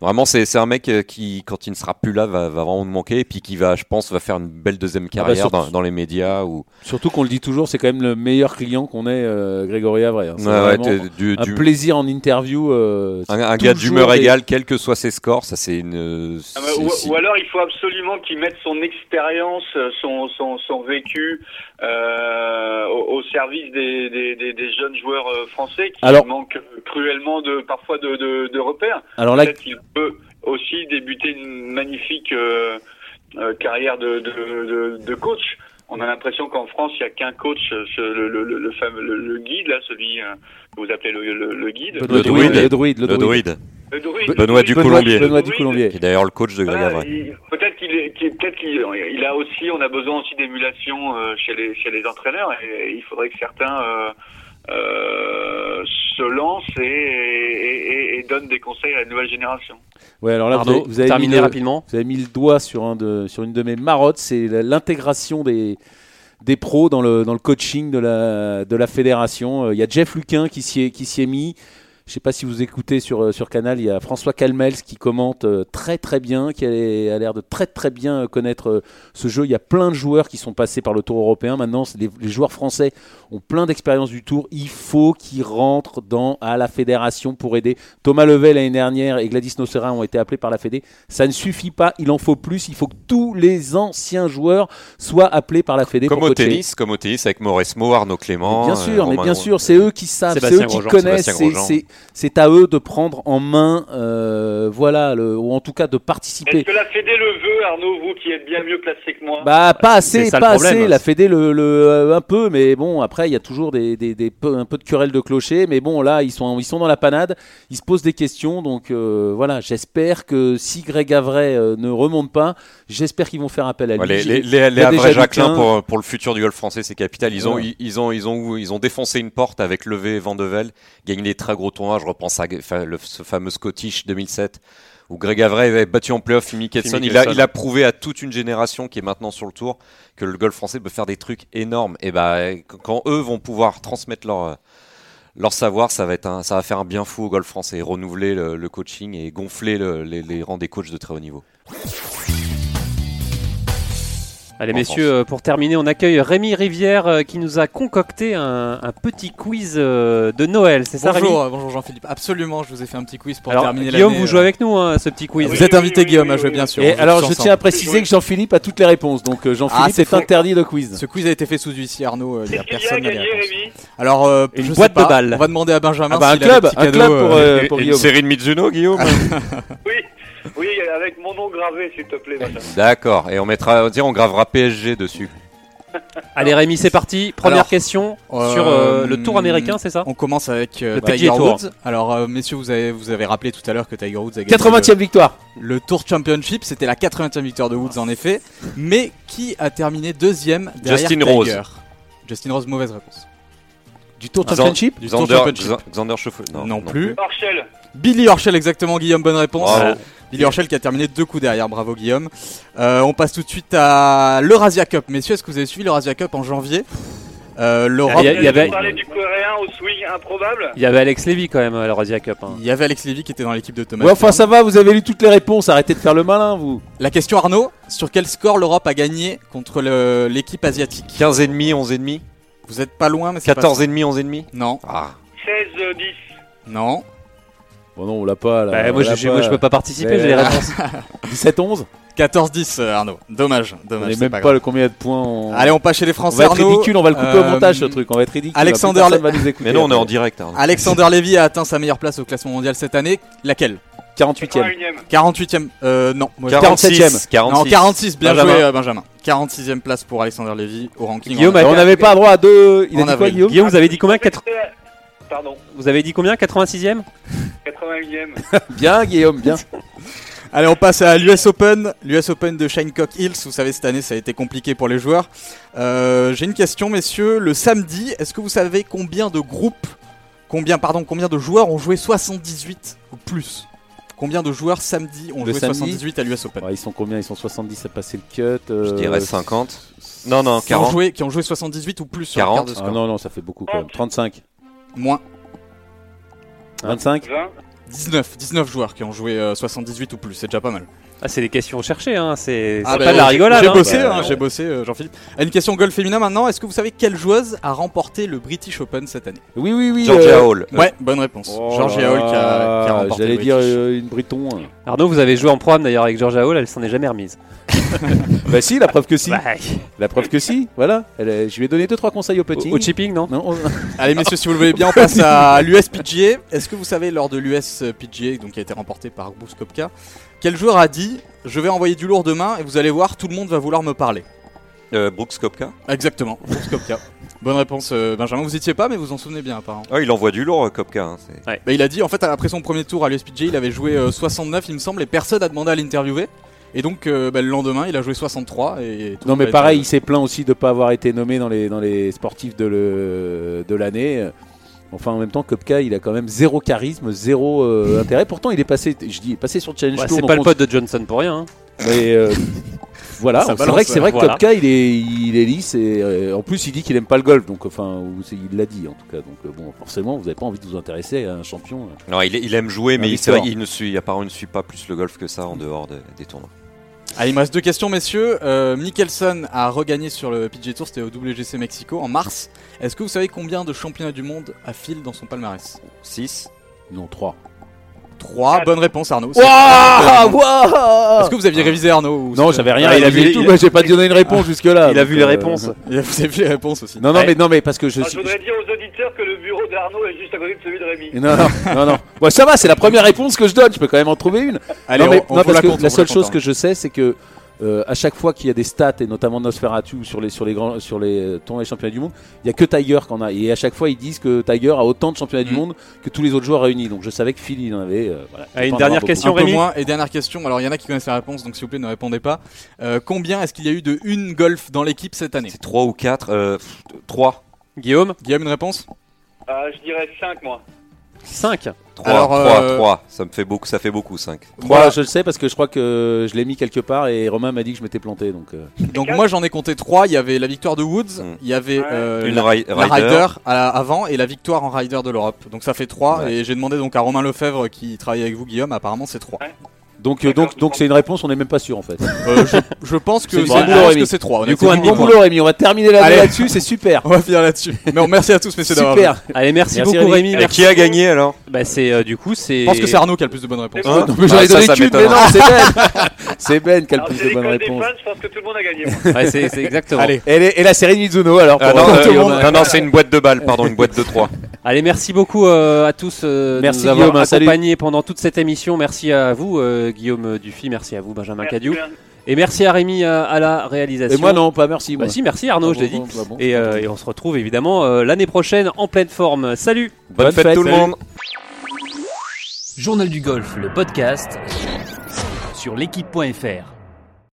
Vraiment, c'est c'est un mec euh, qui, quand il ne sera plus là, va, va vraiment nous manquer, et puis qui va, je pense, va faire une belle deuxième bah, carrière surtout- dans, dans les médias. Ou... surtout qu'on le dit toujours, c'est quand même le meilleur client qu'on ait, euh, Grégory Avray. hein. C'est ouais, du- un du- plaisir en interview. euh, un, un gars d'humeur des- égale, quels que soient ses scores, ça c'est une. Ah, c'est- ou, alors il faut absolument qu'il mette son expérience, euh, son, son, son vécu euh, au, au service des, des, des, des jeunes joueurs français qui Alors- manquent cruellement de parfois de, de, de repères. Alors là, peut aussi débuter une magnifique euh, euh, carrière de, de, de, de coach. On a l'impression qu'en France, il n'y a qu'un coach, euh, ce- le, le, le, le fameux le, le guide, là, celui euh, que vous appelez le, le, le guide. le druide. le druide, le druide. druide, Le druide. Benoît du Benoît- Colombier, Benoît du. Colombier. qui est d'ailleurs le coach de Greg Avray. il- peut-être qu'il est, qu'il- peut-être qu'il il a aussi, on a besoin aussi d'émulation chez les chez les entraîneurs et, il faudrait que certains euh, se lancent et, et, et- et donnent des conseils à la nouvelle génération. Ouais, alors là, vous avez, vous le- rapidement. Vous avez mis le doigt sur, un de, sur une de mes marottes, c'est l'intégration des, des pros dans le, dans le coaching de la, de la fédération. Euh, Il y a Jeff Luquin qui s'y est, qui s'y est mis. Je ne sais pas si vous écoutez sur, euh, sur Canal, il y a François Calmels qui commente euh, très très bien, qui a, l'air de très très bien euh, connaître ce jeu. Il y a plein de joueurs qui sont passés par le Tour européen. Maintenant, les, les joueurs français ont plein d'expérience du Tour. Il faut qu'ils rentrent dans, à la fédération pour aider. Thomas Levet l'année dernière et Gladys Nocera ont été appelés par la Fédé. Ça ne suffit pas, il en faut plus. Il faut que tous les anciens joueurs soient appelés par la Fédé Comme pour au coacher. tennis, comme au tennis avec Mauresmo, Arnaud Clément. Bien sûr, euh, mais bien sûr, c'est eux qui savent, c'est eux qui Grosjean. connaissent, c'est- à eux de prendre en main, euh, voilà, le, ou en tout cas de Est-ce participer. que la Fédé le veut, Arnaud, vous qui êtes bien mieux placé que moi? Bah pas assez, pas problème. assez. La Fédé le, le euh, un peu, mais bon après il y a toujours des, des, des peu, un peu de querelle de clocher, mais bon là ils sont ils sont dans la panade, ils se posent des questions, donc euh, voilà j'espère que si Greg Avray euh, ne remonte pas, j'espère qu'ils vont faire appel à lui. Ouais, les, les, les, il y les a déjà Havrais Jacquelin pour, pour le futur du golf français, c'est capital. Ils ont, Voilà. ils, ils ont, ils ont, ils ont défoncé une porte avec Levé Vandevel, gagné des très gros Je repense à le- ce fameux Scottish 2007 où Greg Avray avait battu en playoff Mickelson. Phil Il a, Mickelson. il a prouvé à toute une génération qui est maintenant sur le tour que le golf français peut faire des trucs énormes. Et bah, quand eux vont pouvoir transmettre leur leur savoir, ça va, être un, ça va faire un bien fou au golf français, renouveler le, le coaching et gonfler le- les, les rangs des coachs de très haut niveau. Allez En messieurs, euh, pour terminer, on accueille Rémi Rivière euh, qui nous a concocté un, un petit quiz euh, de Noël, c'est ça Rémi Bonjour, bonjour Jean-Philippe. Absolument, je vous ai fait un petit quiz pour Alors terminer Guillaume, vous jouez avec nous hein, ce petit quiz. Vous êtes invité Guillaume à jouer bien sûr. Et alors, je ensemble. tiens à préciser que Jean-Philippe a toutes les réponses. Donc, euh, Ah, Jean-Philippe c'est est interdit de quiz. Ce quiz a été fait sous huissier Arnaud, euh, il n'y a personne gagné. Rémi Alors, euh, Une je sais boîte de pas, balles. On va demander à Benjamin Ah bah, un club, un club pour, et une Guillaume. série de Mizuno, Guillaume Oui, oui, avec mon nom gravé, s'il te plaît, Benjamin. D'accord, et on mettra, on dirait, on gravera PSG dessus. Allez Rémi, c'est parti. Première Alors, question euh, sur euh, le tour américain, c'est ça On commence avec euh, Le Tiger. Woods. Alors, euh, messieurs, vous avez, vous avez rappelé tout à l'heure que Tiger Woods a gagné 80e victoire. le, le Tour Championship. C'était la 80e victoire de Woods, en effet. Mais qui a terminé deuxième derrière Justin Tiger Rose. Justin Rose, mauvaise réponse. Du Tour Championship Du Tour Xander, Championship. Non, Non, plus. Billy Horschel, exactement, Guillaume, bonne réponse. Billy Horschel qui a terminé deux coups derrière, bravo Guillaume. Euh, on passe tout de suite à l'Eurasia Cup. Messieurs, est-ce que vous avez suivi l'Eurasia Cup en janvier euh, l'Europe- Il y a- il y avait- du coréen au swing improbable Il y avait Alex Levy quand même à l'Eurasia Cup. hein. il y avait Alex Levy qui était dans l'équipe de Thomas. Ouais, enfin, ça va, vous avez lu toutes les réponses. Arrêtez de faire le malin, vous. La question Arnaud, sur quel score l'Europe a gagné contre le- l'équipe asiatique 15 et demi, 11 et demi, Vous êtes pas loin, mais c'est 14 pas... et demi, 11 et demi. Non, Ah, 16, euh, 10. non. Bon, non, on l'a pas. Là, Bah, on moi, l'a je, moi, je peux pas participer, j'ai les réponses. 17-11 14-10 euh, Arnaud. Dommage, On dommage. est c'est même pas le combien de points. On... Allez, on passe chez les on Français va être Arnaud. ridicule, on va le couper au Euh, montage ce truc. On va être ridicule. Alexander va nous écouter. mais non, on est en direct. Alexander Levy a atteint sa meilleure place au classement mondial cette année. Laquelle? 48ème. 81e. 48ème. Euh, non. Moi, 46, 46. Non, 46, bien Benjamin. joué euh, Benjamin. 46ème place pour Alexander Levy au ranking. Guillaume On On n'avait pas droit à deux. Il a En dit quoi, avril. Guillaume? Guillaume, vous avez dit combien? Quatre- Pardon, Vous avez dit combien 86e 81e. Bien, Guillaume, bien. Allez, on passe à l'US Open. L'US Open de Shinecock Hills. Vous savez, cette année, ça a été compliqué pour les joueurs. Euh, J'ai une question, messieurs. Le samedi, est-ce que vous savez combien de groupes, combien, pardon, combien de joueurs ont joué 78 ou plus? Combien de joueurs samedi ont Le joué samedi 78 à l'US Open? Ouais, ils sont combien? Ils sont 70 à passer le cut. euh, Je dirais 50. Non, non, qui ont, 40. joué, qui ont joué 78 ou plus sur la 40. carte de Ah non, non, ça fait beaucoup quand même. 35. Moins. 25 20. 19, 19 joueurs qui ont joué euh, 78 ou plus, c'est déjà pas mal. Ah, c'est des questions recherchées, hein. c'est Ah c'est bah, pas de la j'ai- rigolade. J'ai hein. bossé, Bah, hein, j'ai bossé, euh, Jean-Philippe. Une question golf féminin maintenant. Est-ce que vous savez quelle joueuse a remporté le British Open cette année? Oui, oui, oui. Georgia euh, Hall. Ouais, bonne réponse. oh Georgia Hall qui a, qui a remporté J'allais dire euh, une Breton. Arnaud, vous avez joué en programme d'ailleurs avec Georgia Hall, elle s'en est jamais remise. bah si, la preuve que si. Bah, La preuve que si. Voilà. Elle Je lui ai donné 2-3 conseils au au, petit. au chipping, non Non, on- Allez messieurs, si vous le voulez bien, on passe à l'US PGA. Est-ce que vous savez lors de l'US PGA, donc qui a été remporté par Bruce Kopka, quel joueur a dit je vais envoyer du lourd demain et vous allez voir, tout le monde va vouloir me parler. Euh, Brooks Kopka. Exactement, Bruce Kopka. Bonne réponse, euh, Benjamin. Vous étiez pas, mais vous en souvenez bien apparemment. Ah, il envoie du lourd, Kopka. hein, c'est- Bah, il a dit, en fait, après son premier tour à l'USPGA, il avait joué euh, 69, il me semble, et personne n'a demandé à l'interviewer. Et donc, euh, bah, le lendemain, il a joué 63. Et tout Non mais pareil, il s'est plaint aussi de ne pas avoir été nommé dans les, dans les sportifs de le- de l'année. Enfin en même temps, Kopka, il a quand même zéro charisme, zéro euh, intérêt. Pourtant, il est passé, je dis, passé sur Challenge Ouais, Tour. C'est pas le on- pote de Johnson pour rien. hein. Mais euh, voilà, c'est vrai que c'est vrai que voilà. Kopka, il est, il est lisse et euh, en plus il dit qu'il aime pas le golf. Donc enfin, ou c'est- il l'a dit en tout cas. Donc euh, bon, forcément, vous n'avez pas envie de vous intéresser à un champion. Non, il, il aime jouer, mais il, vrai ne suit, apparemment, il ne suit pas plus le golf que ça en dehors de- des tournois. Allez, il me reste deux questions, messieurs. Euh, Mickelson a regagné sur le PGA Tour, c'était au WGC Mexico en mars. Est-ce que vous savez combien de championnats du monde a Phil dans son palmarès? 6 Non, 3. 3. Bonne réponse, Arnaud. Waouh Est-ce que vous aviez révisé Arnaud ou Non, j'avais rien. Ah, il a révisé vu- tout. j'ai pas donné une réponse jusque là. Il a vu les réponses. Il a- Vous avez vu les réponses aussi. Non, non, Ouais. mais non, mais parce que je suis. je voudrais dire aux auditeurs que le bureau d'Arnaud est juste à côté de celui de Rémi. Non, non, non, non. Bon, ça va, c'est la première réponse que je donne. Je peux quand même en trouver une. Allez, non, mais, on, on non, parce la que compte, on la seule chose hein. que je sais, c'est que euh, à chaque fois qu'il y a des stats et notamment Nosferatu sur les sur les grands sur les euh, tournois championnats du monde, il y a que Tiger qu'on a et à chaque fois ils disent que Tiger a autant de championnats du Mm. monde que tous les autres joueurs réunis. Donc je savais que Phil il en avait. euh, voilà. Une dernière question. un peu Rémi moins. Et dernière question, alors il y en a qui connaissent la réponse, donc s'il vous plaît ne répondez pas. Euh, combien est-ce qu'il y a eu de une golf dans l'équipe cette année? C'est 3 ou 4 euh, 3. Guillaume? Guillaume, une réponse? Ah, je dirais 5 moi. 5 3, Alors, 3, euh, 3, ça me fait beaucoup, ça fait beaucoup 5. 3, Moi, je le sais parce que je crois que je l'ai mis quelque part et Romain m'a dit que je m'étais planté. Donc, euh, donc moi j'en ai compté trois. Il y avait la victoire de Woods, Mm. il y avait euh, Une la, ri- la rider. Avant et la victoire en Rider de l'Europe. Donc ça fait 3 Ouais. et j'ai demandé donc à Romain Lefebvre qui travaille avec vous Guillaume, apparemment c'est 3. Donc, euh, donc, donc c'est une réponse, on n'est même pas sûr en fait. Euh, je, je pense que C'est 3. du coup, un bon boulot, Rémi. On va terminer là-dessus, c'est super. On va finir là-dessus. Mais bon, merci à tous messieurs d'avoir Super. Allez, merci, Merci, beaucoup Rémi. Rémi. Et qui a gagné alors Bah, c'est euh, du coup, c'est. Je pense que c'est Arnaud qui a le plus de bonnes réponses. Hein, non, mais Ah, j'en ai donné qu'une, mais non, c'est Ben. c'est Ben qui a le plus de bonnes réponses. je pense que tout le monde a gagné. Ouais, c'est exactement. Allez. Et, la série Mizuno alors. Ah non, non, c'est une boîte de balles, pardon, une boîte de 3. Allez, merci beaucoup à tous de Merci, nous avoir Guillaume, hein, salut. accompagnés pendant toute cette émission. Merci à vous, Guillaume Dufy. Merci à vous, Benjamin Merci Cadieu. bien. Et merci à Rémi euh, à la réalisation. Et moi non, pas merci. Bah Moi. si, merci Arnaud, Ah je l'ai bon, dit. bon, bah bon. Et, euh, et on se retrouve évidemment euh, l'année prochaine en pleine forme. Salut Bonne, Bonne fête, fête, tout le monde Journal du golf, le podcast sur l'équipe.fr.